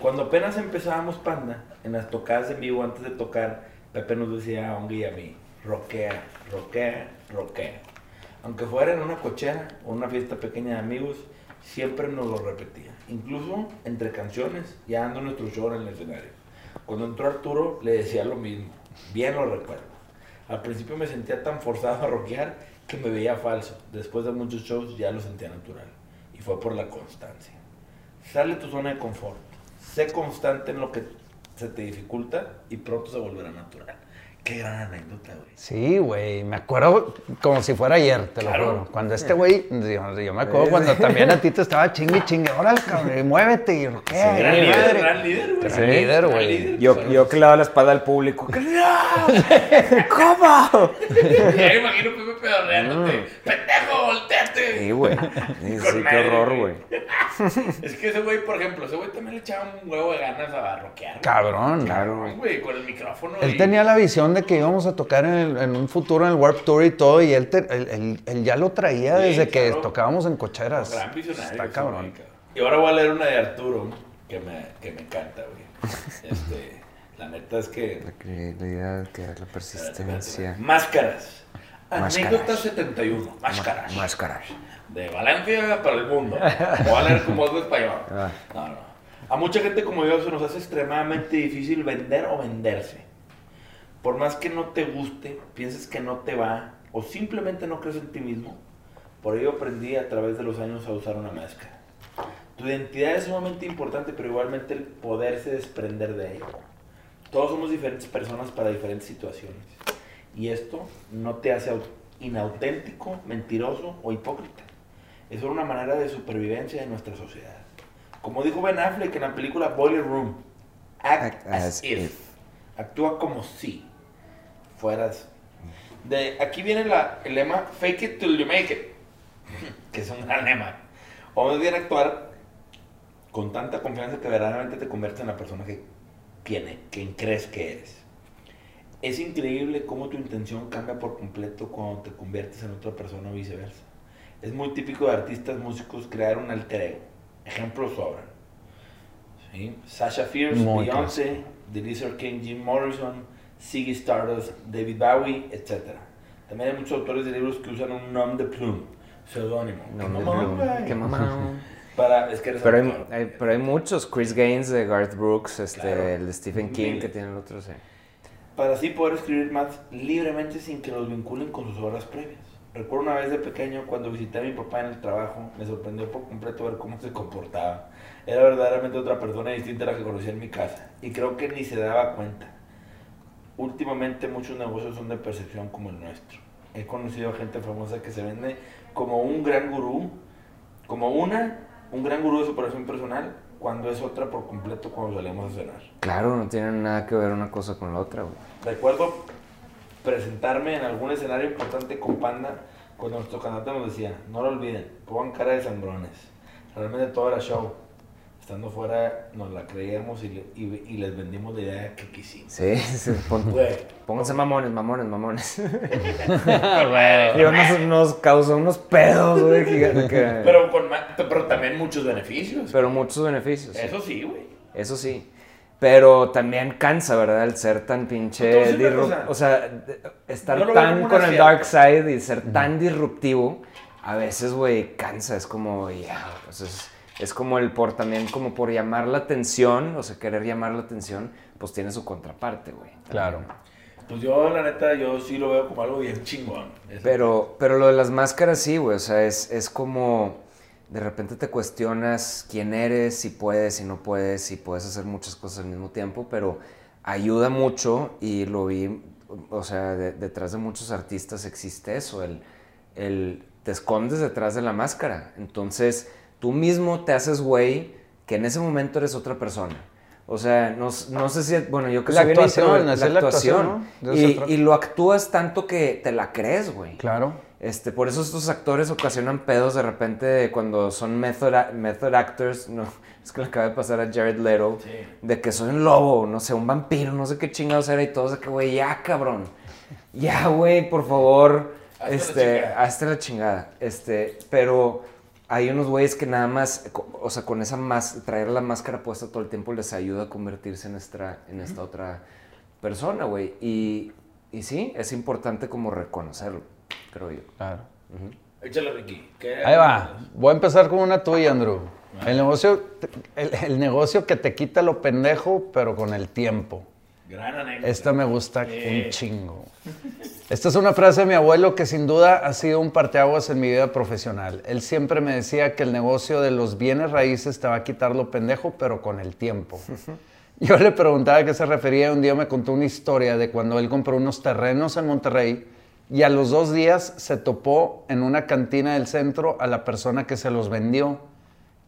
Cuando apenas empezábamos Panda, en las tocadas en vivo antes de tocar, Pepe nos decía a Ongi y a mí, roquea, roquea, roquea. Aunque fuera en una cochera o una fiesta pequeña de amigos, siempre nos lo repetía. Incluso entre canciones, ya dando nuestro show en el escenario. Cuando entró Arturo, le decía lo mismo. Bien lo recuerdo. Al principio me sentía tan forzado a rockear que me veía falso. Después de muchos shows ya lo sentía natural. Y fue por la constancia. Sale tu zona de confort. Sé constante en lo que se te dificulta y pronto se volverá natural. Qué gran anécdota, güey. Sí, güey, me acuerdo como si fuera ayer, te Claro. lo juro. Cuando este güey, yo, yo me acuerdo cuando también a ti te estaba chingue chingue, órale, cabrón, y muévete y ¿qué? gran Madre. líder, gran líder, güey. Gran líder, güey. Yo, yo que le daba la espalda al público. ¿Cómo? <laughs> Ya me imagino Pepe pedorreándote. ¡Pendejo, volteate! Sí, güey. Sí, sí, qué horror, güey. <laughs> Es que ese güey, por ejemplo, ese güey también le echaba un huevo de ganas a rockear. Cabrón. Claro. Güey, con el micrófono. Él y- tenía la visión de que íbamos a tocar en, el- en un futuro en el Warp Tour y todo, y él, te- él, él- él ya lo traía desde que tocábamos en cocheras. Gran visionario. Está cabrón. Y ahora voy a leer una de Arturo que me, que me encanta, güey. <laughs> Este, la neta es que. La credibilidad, que la persistencia. Máscaras. Anécdota 71. Máscaras. Máscaras. De Valencia para el mundo. Voy a leer como de español. Ah. No, no. A mucha gente como yo se nos hace extremadamente difícil vender o venderse. Por más que no te guste, pienses que no te va o simplemente no crees en ti mismo, por ello aprendí a través de los años a usar una máscara. Tu identidad es sumamente importante, pero igualmente el poderse desprender de ella. Todos somos diferentes personas para diferentes situaciones. Y esto no te hace au- inauténtico, mentiroso o hipócrita. Es solo una manera de supervivencia de nuestra sociedad. Como dijo Ben Affleck en la película Boiler Room, act, Act as, as if. if. Actúa como si fueras. De aquí viene la, el lema fake it till you make it, <laughs> que es un gran lema. O más bien actuar con tanta confianza que verdaderamente te convierte en la persona que tiene, quien crees que eres. Es increíble cómo tu intención cambia por completo cuando te conviertes en otra persona o viceversa. Es muy típico de artistas músicos crear un alter ego. Ejemplos sobran. ¿Sí? Sasha Fierce, Beyoncé, The Lizard King, Jim Morrison, Ziggy Stardust, David Bowie, etc. También hay muchos autores de libros que usan un nom de plume, seudónimo. ¡Qué mamón. <laughs> Para, es que Pero hay, hay- pero hay muchos. Chris Gaines de Garth Brooks, este, Claro. el de Stephen King que tiene el otro, sí. para así poder escribir más libremente sin que los vinculen con sus obras previas. Recuerdo una vez de pequeño cuando visité a mi papá en el trabajo, me sorprendió por completo ver cómo se comportaba. Era verdaderamente otra persona distinta a la que conocía en mi casa y creo que ni se daba cuenta. Últimamente muchos negocios son de percepción como el nuestro. He conocido a gente famosa que se vende como un gran gurú, como una, un gran gurú de superación personal, cuando es otra por completo cuando salimos a cenar. Claro, no tienen nada que ver una cosa con la otra, güey. Recuerdo presentarme en algún escenario importante con Panda cuando nuestro cantante nos decía, no lo olviden, pongan cara de sangrones. Realmente todo era show. Estando fuera nos la creíamos y, le- y- y les vendimos la idea que quisimos. Sí, <laughs> sí, pon- pónganse mamones, mamones, mamones. <laughs> Y nos, nos causó unos pedos, güey, gigantes que- pero, con pero también muchos beneficios. pero muchos beneficios. Eso sí, güey. Eso sí. Pero también cansa, ¿verdad? El ser tan pinche cosa. O sea, estar tan con el dark side y ser tan disruptivo, a veces, güey, cansa. Es como, ya, o sea, es, es como el por también, como por llamar la atención, o sea, querer llamar la atención, pues tiene su contraparte, güey. Claro. Pues yo, la neta, yo sí lo veo como algo bien chingón. Pero, pero lo de las máscaras sí, güey. O sea, es, es como de repente te cuestionas quién eres, si puedes, si no puedes, si puedes hacer muchas cosas al mismo tiempo, pero ayuda mucho y lo vi, o sea, de- detrás de muchos artistas existe eso, el, el te escondes detrás de la máscara. Entonces, tú mismo te haces güey que en ese momento eres otra persona. O sea, no, no sé si, bueno, yo que La soy bien actuación, introver- esa es la actuación, ¿no? Y, y lo actúas tanto que te la crees, güey. Claro. Este, por eso estos actores ocasionan pedos de repente cuando son method, method actors. No, <laughs> es que le acaba de pasar a Jared Leto. Sí. De que soy un lobo, no sé, un vampiro, no sé qué chingados era y todos de que, güey, ya, cabrón. Ya, güey, por favor. Hazte la este, chingada. hazte la chingada. Este, pero hay unos güeyes que nada más, o sea, con esa más, traer la máscara puesta todo el tiempo les ayuda a convertirse en esta, en esta otra persona, güey. Y, y sí, es importante como reconocerlo, creo yo. Claro. Échale, Ricky. ¿Qué- Ahí va. Voy a empezar con una tuya, Andrew. El negocio, el, el negocio que te quita lo pendejo, pero con el tiempo. Gran anécdota. Esta me gusta un chingo. Esta es una frase de mi abuelo que sin duda ha sido un parteaguas en mi vida profesional. Él siempre me decía que el negocio de los bienes raíces te va a quitar lo pendejo, pero con el tiempo. Yo le preguntaba a qué se refería y un día me contó una historia de cuando él compró unos terrenos en Monterrey y a los dos días se topó en una cantina del centro a la persona que se los vendió,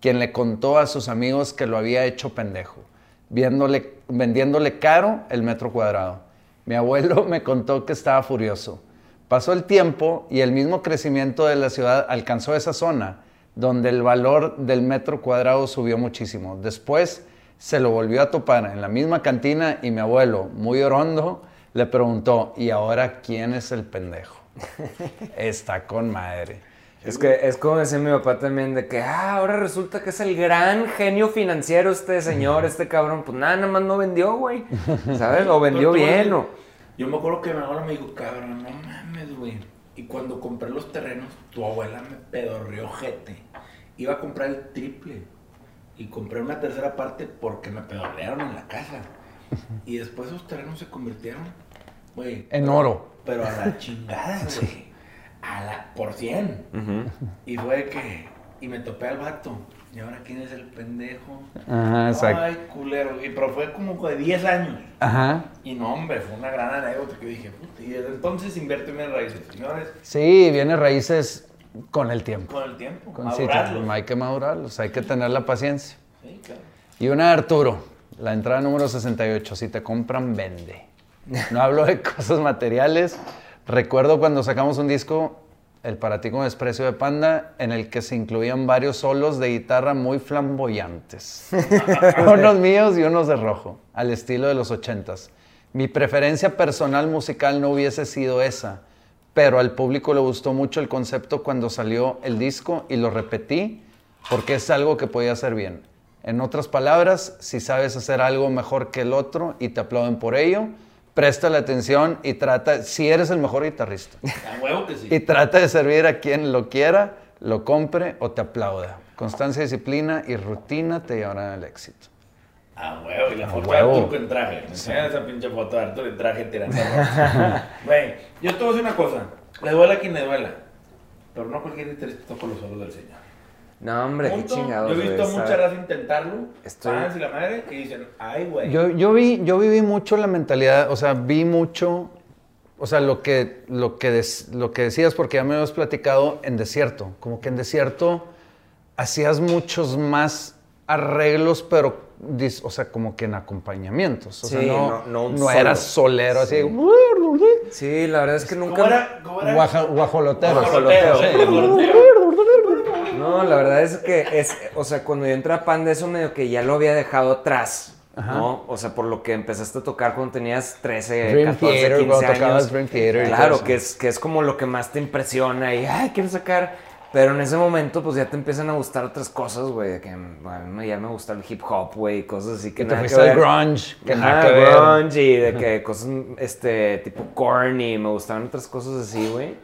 quien le contó a sus amigos que lo había hecho pendejo, viéndole, vendiéndole caro el metro cuadrado. Mi abuelo <laughs> me contó que estaba furioso. Pasó el tiempo y el mismo crecimiento de la ciudad alcanzó esa zona, donde el valor del metro cuadrado subió muchísimo. Después se lo volvió a topar en la misma cantina y mi abuelo, muy orondo, le preguntó, ¿y ahora quién es el pendejo? <laughs> Está con madre. Es que es como decía mi papá también de que, ah, ahora resulta que es el gran genio financiero este señor, este cabrón. Pues nada, nada más no vendió, güey. <laughs> ¿Sabes? O vendió bien o... Yo me acuerdo que mi abuela me dijo, cabrón, no mames, güey. Y cuando compré los terrenos, tu abuela me pedorrió jete. Iba a comprar el triple. Y compré una tercera parte porque me pedorrearon en la casa. <laughs> Y después esos terrenos se convirtieron, güey. En oro. Pero a la chingada, <laughs> güey. A la por cien. Y fue que. Y me topé al vato. ¿Y ahora quién es el pendejo? Ajá, exacto. Ay, culero. Y, pero fue como de 10 años. Ajá. Y no, hombre, fue una gran anécdota que dije, puta, y desde entonces inverto en mis raíces. Señores, Sí, viene raíces con el tiempo. con el tiempo, Con sí, madurarlos. hay que madurarlos, hay que tener la paciencia. Sí, claro. Y una de Arturo, la entrada número 68, si te compran, vende. No hablo de <laughs> cosas materiales. Recuerdo cuando sacamos un disco, El para ti con desprecio de Panda, en el que se incluían varios solos de guitarra muy flamboyantes. <laughs> unos míos y unos de rojo, al estilo de los ochentas. Mi preferencia personal musical no hubiese sido esa, pero al público le gustó mucho el concepto cuando salió el disco y lo repetí porque es algo que podía hacer bien. En otras palabras, si sabes hacer algo mejor que el otro y te aplauden por ello, presta la atención y trata, si eres el mejor guitarrista, A huevo que sí. y trata de servir a quien lo quiera, lo compre o te aplauda. Constancia, disciplina y rutina te llevarán al éxito. A huevo, y la foto huevo. de Arturo en traje. Me enseñan esa pinche foto de Arturo en traje tirando. <laughs> Güey, yo te voy a decir una cosa. Le duela a quien le duela. Pero no cualquier guitarrista toca los solos del señor. No, hombre, qué chingados. Yo he visto mucha raza intentarlo. Estoy- Fans y la madre que dicen, ay, güey. Yo, yo, vi, yo viví mucho la mentalidad, o sea, vi mucho, o sea, lo que, lo que, des- lo que decías, porque ya me habías platicado en desierto, como que en desierto hacías muchos más arreglos, pero, dis- o sea, como que en acompañamientos, o sea, Sí, no, no- no no eras solero, así, Sí, la verdad es que nunca. ¿Cómo era? ¿Cómo era? guaja- guajolotero. Guajoloteo, Sí. No, la verdad es que es, o sea, cuando yo entré a Panda, eso medio que ya lo había dejado atrás, ¿no? O sea, por lo que empezaste a tocar cuando tenías 13, Dream 14, Theater, 15 cuando tocabas años. Dream Theater Claro, que es, que es como lo que más te impresiona y, ay, quiero sacar. Pero en ese momento, pues ya te empiezan a gustar otras cosas, güey. Que bueno, ya me gusta el hip hop, güey, cosas así que Y te que ver. grunge, que Ajá, nada que ver. grunge y de que cosas, este, tipo corny, me gustaban otras cosas así, güey.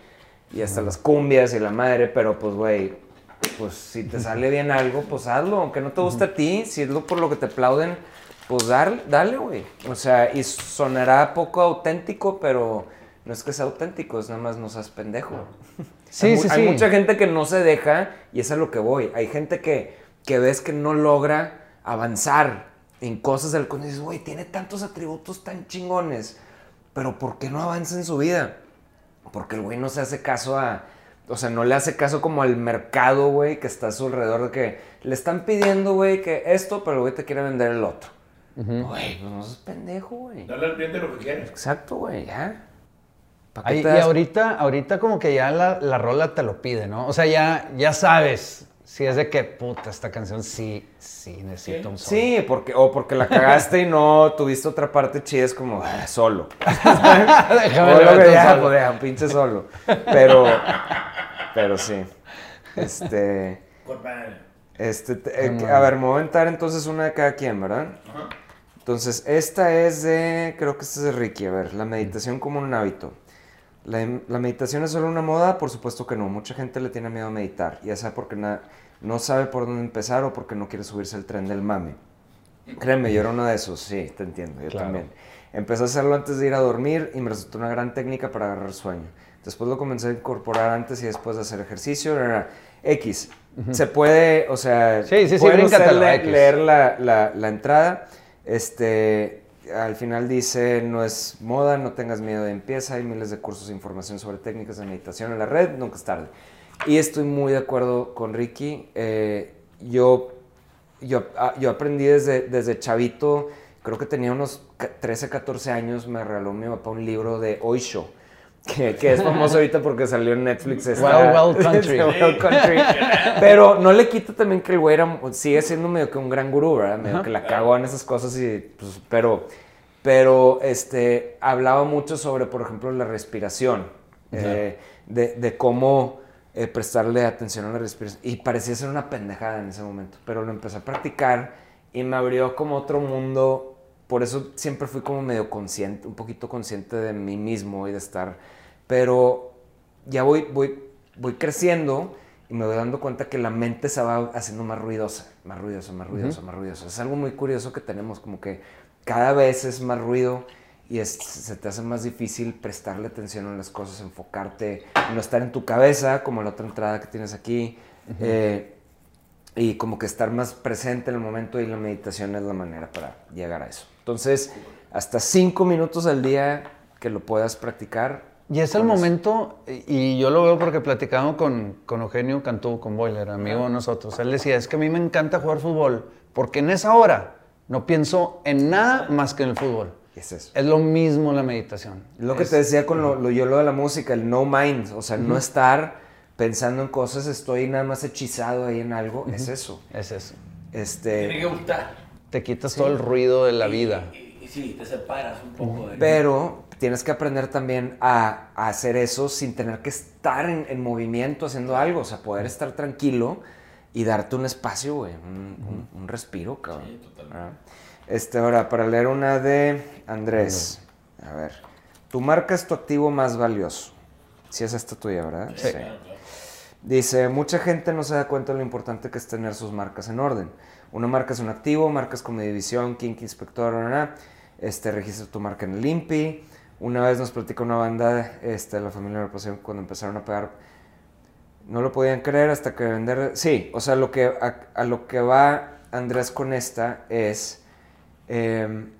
Y hasta las cumbias y la madre, pero pues, güey, pues si te sale bien algo, pues hazlo, aunque no te guste a ti, si es lo por lo que te aplauden, pues dar- dale, güey. O sea, y sonará poco auténtico, pero no es que sea auténtico, es nada más no seas pendejo. <laughs> Sí, hay, sí, hay sí. mucha gente que no se deja y es a lo que voy. Hay gente que, que ves que no logra avanzar en cosas del y dices, güey, tiene tantos atributos tan chingones, pero ¿por qué no avanza en su vida? Porque el güey no se hace caso a. O sea, no le hace caso como al mercado, güey, que está a su alrededor de que le están pidiendo, güey, que esto, pero el güey te quiere vender el otro. Güey, pues no seas pendejo, güey. Dale al cliente lo que quiere. Exacto, güey, ya. ¿Pa' qué Ay, y ahorita, ahorita como que ya la, la rola te lo pide, ¿no? O sea, ya, ya sabes si es de que, puta, esta canción sí, sí necesita un solo. Sí, porque, o porque la cagaste y no tuviste otra parte chida, es como, ah, solo. <laughs> Déjame O lo que meto ya, solo. pues, un pinche solo. Pero, pero sí. Este, este, te- eh, a ver, me voy a aventar entonces una de cada quien, ¿verdad? Ajá. Entonces, esta es de, creo que esta es de Ricky, a ver, la meditación como un hábito. La, la meditación es solo una moda, por supuesto que no. Mucha gente le tiene miedo a meditar, ya sea porque na- no sabe por dónde empezar o porque no quiere subirse al tren del mame. Créeme, yo era uno de esos, sí, te entiendo, yo Claro. también. Empecé a hacerlo antes de ir a dormir y me resultó una gran técnica para agarrar sueño. Después lo comencé a incorporar antes y después de hacer ejercicio. ra, ra. X. Se puede, o sea, Sí, sí, sí, pueden usted le- leer la, la- la entrada. Este, al final dice, no es moda, no tengas miedo de empieza, hay miles de cursos e información sobre técnicas de meditación en la red, nunca es tarde. Y estoy muy de acuerdo con Ricky. eh, yo, yo, ah, yo aprendí desde, desde chavito, creo que tenía unos ca- 13, 14 años, me regaló mi papá un libro de Osho. Que, que es famoso <laughs> ahorita porque salió en Netflix. esta- Wild Wild <laughs> Country. Pero no le quita también que el güey era, sigue siendo medio que un gran gurú, ¿verdad? Medio que la cagó en esas cosas y pues, pero, pero este, hablaba mucho sobre, por ejemplo, la respiración, eh, de, de cómo eh, prestarle atención a la respiración. Y parecía ser una pendejada en ese momento, pero lo empecé a practicar y me abrió como otro mundo. Por eso siempre fui como medio consciente, un poquito consciente de mí mismo y de estar. Pero ya voy, voy, voy creciendo y me voy dando cuenta que la mente se va haciendo más ruidosa, más ruidosa, más ruidosa, más ruidosa. Es algo muy curioso que tenemos, como que cada vez es más ruido y es- se te hace más difícil prestarle atención a las cosas, enfocarte, no estar en tu cabeza, como la otra entrada que tienes aquí, eh, y como que estar más presente en el momento y la meditación es la manera para llegar a eso. Entonces, hasta cinco minutos al día que lo puedas practicar. Y es el momento, y y yo lo veo porque platicamos con, con Eugenio Cantú, con Boiler, amigo de nosotros. Él decía, es que a mí me encanta jugar fútbol, porque en esa hora no pienso en nada más que en el fútbol. Es eso. Es lo mismo la meditación. Lo que Es- te decía con lo, lo- yo lo de la música, el no mind, o sea, no estar pensando en cosas, estoy nada más hechizado ahí en algo, es eso. Es eso. Este, Tiene que gustar. Te quitas todo el ruido de la vida. Y, y- y sí, te separas un poco de... pero tienes que aprender también a, a hacer eso sin tener que estar en, en movimiento haciendo algo, o sea, poder estar tranquilo y darte un espacio, güey, un, un- un respiro, cabrón. Sí, totalmente. Ah. Este, ahora, para leer una de Andrés. A ver. Tu marca es tu activo más valioso. Si es esta tuya, ¿verdad? Sí. Dice, mucha gente no se da cuenta de lo importante que es tener sus marcas en orden. Una marca es un activo, marcas como División, Kink, Inspector, este, registra tu marca en el INPI. Una vez nos platicó una banda, este, la familia de la cuando empezaron a pegar, no lo podían creer hasta que vender... Sí, o sea, lo que, a, a lo que va Andrés con esta es em,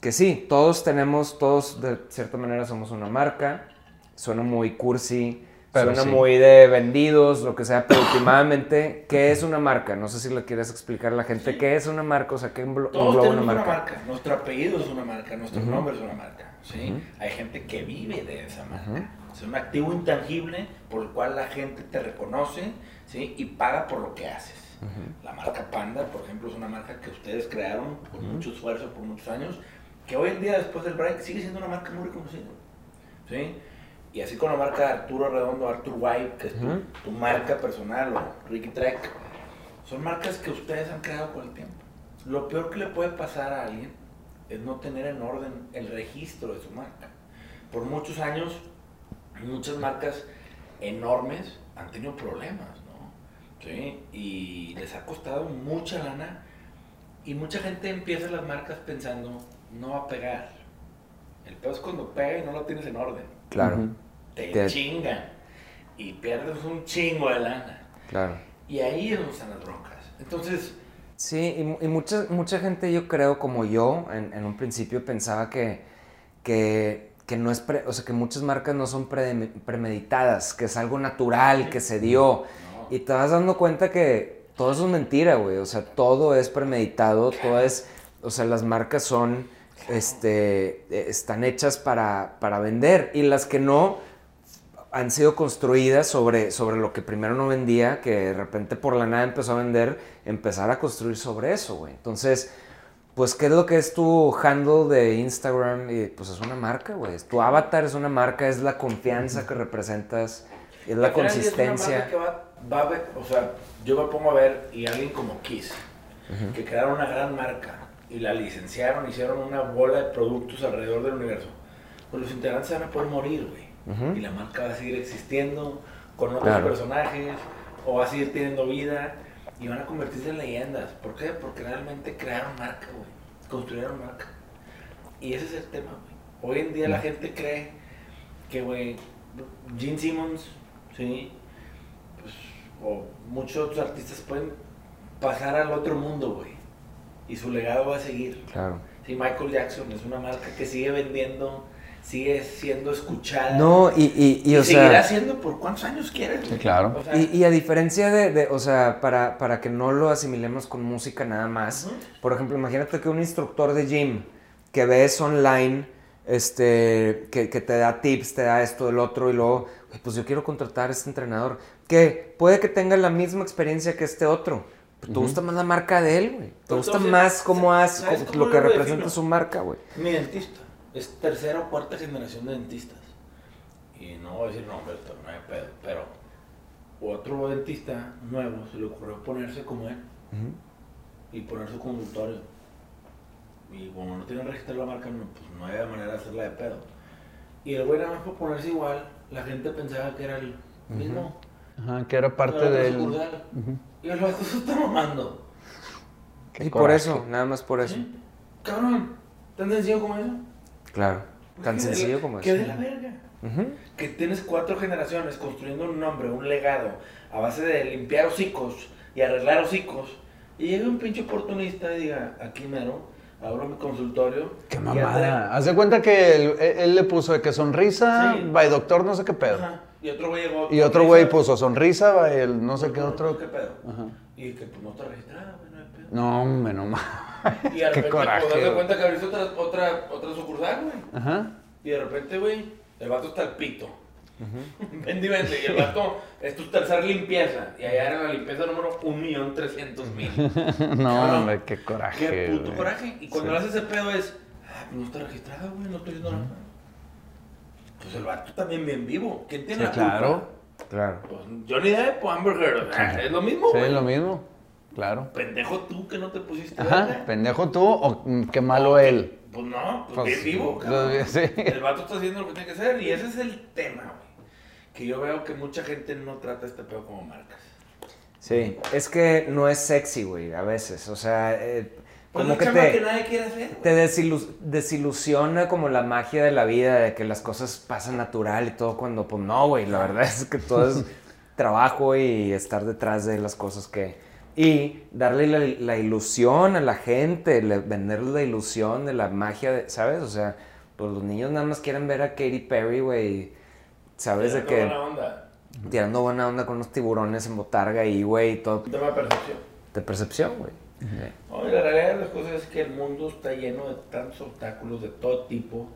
que sí, todos tenemos, todos de cierta manera somos una marca. Suena muy cursi, Pero suena sí. muy de vendidos, lo que sea, pero últimamente, ¿qué es una marca? No sé si le quieres explicar a la gente qué es una marca, o sea, ¿qué englo- Todos engloba tenemos una una marca? marca. Nuestro apellido es una marca, nuestro nombre es una marca. ¿sí? Hay gente que vive de esa marca. Es un activo intangible por el cual la gente te reconoce ¿sí? y paga por lo que haces. La marca Panda, por ejemplo, es una marca que ustedes crearon con mucho esfuerzo por muchos años, que hoy en día, después del break, sigue siendo una marca muy reconocida. ¿sí? Y así con la marca Arturo Redondo, Arthur White, que es tu, tu marca personal, o Ricky Trek, son marcas que ustedes han creado con el tiempo. Lo peor que le puede pasar a alguien es no tener en orden el registro de su marca. Por muchos años, muchas marcas enormes han tenido problemas, ¿no? ¿Sí? Y les ha costado mucha lana y mucha gente empieza las marcas pensando, no va a pegar. El peor es cuando pega y no lo tienes en orden. Claro, Ujú. Te Te- chingan y pierdes un chingo de lana. claro. Y ahí es donde están las broncas. Entonces, Sí, y, mu- y mucha, mucha gente, yo creo, como yo, en, en un principio pensaba que, que, que no es pre- o sea, que muchas marcas no son pre- premeditadas, que es algo natural, que se dio. no. Y te vas dando cuenta que todo eso es mentira, güey. O sea, todo es premeditado, todo es. O sea, las marcas son. Este. Están hechas para, para vender. Y las que no han sido construidas sobre, sobre lo que primero no vendía, que de repente por la nada empezó a vender, empezar a construir sobre eso, güey. Entonces, pues, ¿qué es lo que es tu handle de Instagram? Y, pues es una marca, güey. Tu avatar es una marca, es la confianza que representas, es la es consistencia. que va, va a ver, o sea, yo me pongo a ver y alguien como Kiss, que crearon una gran marca y la licenciaron, hicieron una bola de productos alrededor del universo, pues los integrantes se van a poder morir, güey. Ujú. Y la marca va a seguir existiendo con otros Claro. personajes o va a seguir teniendo vida y van a convertirse en leyendas. ¿Por qué? Porque realmente crearon marca, güey. Construyeron marca. Y ese es el tema, güey. Hoy en día la gente cree que, güey, Gene Simmons, ¿sí? Pues, o muchos otros artistas pueden pasar al otro mundo, güey. Y su legado va a seguir. Claro. Sí, Michael Jackson es una marca que sigue vendiendo, sigue siendo escuchada. No, y, y, y, Y, o seguirá sea, siendo por cuántos años quieres. Sí, claro. O sea, y, y a diferencia de, de- o sea, para, para que no lo asimilemos con música nada más, por ejemplo, imagínate que un instructor de gym que ves online, este, que, que te da tips, te da esto, el otro, y luego, "Oye, pues yo quiero contratar a este entrenador, que puede que tenga la misma experiencia que este otro. pero ¿Te gusta más la marca de él, güey? ¿Te Pero gusta entonces, más cómo hace, ¿sabes cómo- cómo lo que lo representa defino? su marca, güey? Mi dentista es tercera o cuarta generación de dentistas. Y no voy a decir nombres, pero no hay pedo. Pero otro dentista nuevo se le ocurrió ponerse como él y poner su consultorio. Y como no tienen registrado la marca, no, pues no había manera de hacerla de pedo. Y el güey nada más por ponerse igual, la gente pensaba que era el mismo. Ajá, que era parte del... sucursal. Y el vato se está mamando. Qué Y por eso, nada más por eso. ¿Sí? Cabrón, ¿tan sencillo como eso? Claro. Tan Que de la- sencillo como Que eso. de la verga. Que tienes cuatro generaciones construyendo un nombre, un legado, a base de limpiar hocicos y arreglar hocicos, y llega un pinche oportunista y diga, aquí mero, abro mi consultorio. Qué mamada. Haz de cuenta que él, le puso de que sonrisa, Sí. by doctor, no sé qué pedo. Ajá. Y otro güey llegó. Y otro güey puso sonrisa, by el no sé qué otro. ¿Qué pedo? Ajá. Y que pues no está registrada, güey, no hombre, no mames. Y <laughs> de repente, Qué coraje. pues, cuenta que abriste otra, otra, otra sucursal, güey. Ajá. Y de repente, güey, el vato está al pito. <laughs> Vende y vende. Y el vato es tu tercer limpieza. Y allá era la limpieza número 1.300.000. <laughs> No, hombre, qué coraje. Qué puto güey. coraje. Y cuando Sí. le haces ese pedo es, ah, No está registrada, güey, no estoy viendo nada. Pues el vato también bien vivo. ¿Quién tiene Sí, la culpa? claro. Claro. Pues Johnny Depp o Amber Heard. sea, Es lo mismo, Sí, güey. lo mismo. Claro. Pendejo tú que no te pusiste Ajá, verga. pendejo tú o mm, qué malo él. Pues no, pues, Pues, bien vivo, pues, sí. El vato está haciendo lo que tiene que hacer y ese es el tema, güey. Que yo veo que mucha gente no trata este pedo como marcas. Sí, es que no es sexy, güey, a veces. O sea, eh, Pues como es que te, que nadie quiere hacer, te desilu- desilusiona como la magia de la vida, de que las cosas pasan natural y todo, cuando pues no, güey, la verdad es que todo es <laughs> trabajo y estar detrás de las cosas que... Y darle la, la ilusión a la gente, le- venderle la ilusión de la magia, de, ¿sabes? O sea, pues los niños nada más quieren ver a Katy Perry, güey, ¿sabes? De Tirando que buena onda. tirando buena onda con unos tiburones en botarga y, güey, todo Un tema de percepción. de percepción, güey. No, la realidad de las cosas es que el mundo está lleno de tantos obstáculos de todo tipo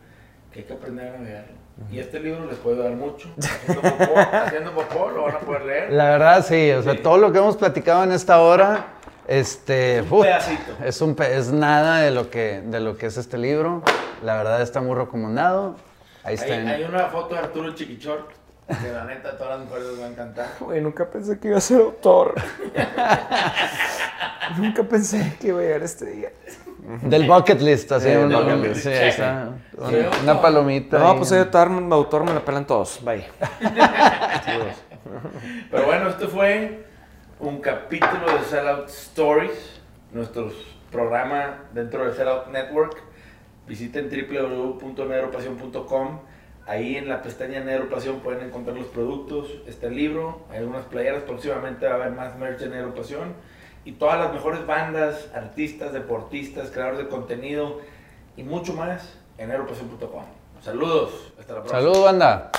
que hay que aprender a navegar. Y este libro les puede dar mucho. Haciendo popó, <laughs> haciendo popó, lo van a poder leer. La verdad, sí, o sea, Sí. todo lo que hemos platicado en esta hora, este, Un uf, pedacito. es un pe- es nada de lo que de lo que es este libro. La verdad está muy recomendado. Ahí Hay, está. en- hay una foto de Arturo Chiquichor que la neta a todas las mujeres les va a encantar. Güey, nunca pensé que iba a ser autor. <laughs> nunca pensé que iba a llegar este día. Del bucket list, así, Sí, un- del bucket un- list. sí, ahí está. Un- Sí. una palomita. No, ahí. pues soy autor, autor, me la pelan todos. Bye. <laughs> Pero bueno, este fue un capítulo de Sellout Stories, nuestro programa dentro de Sellout Network. Visiten www.nedropasión.com. Ahí en la pestaña Negro Pasión pueden encontrar los productos, este libro, hay algunas playeras, próximamente va a haber más merch de Negro Pasión y todas las mejores bandas, artistas, deportistas, creadores de contenido y mucho más en negropasión.com. Saludos, hasta la próxima. Salud, banda.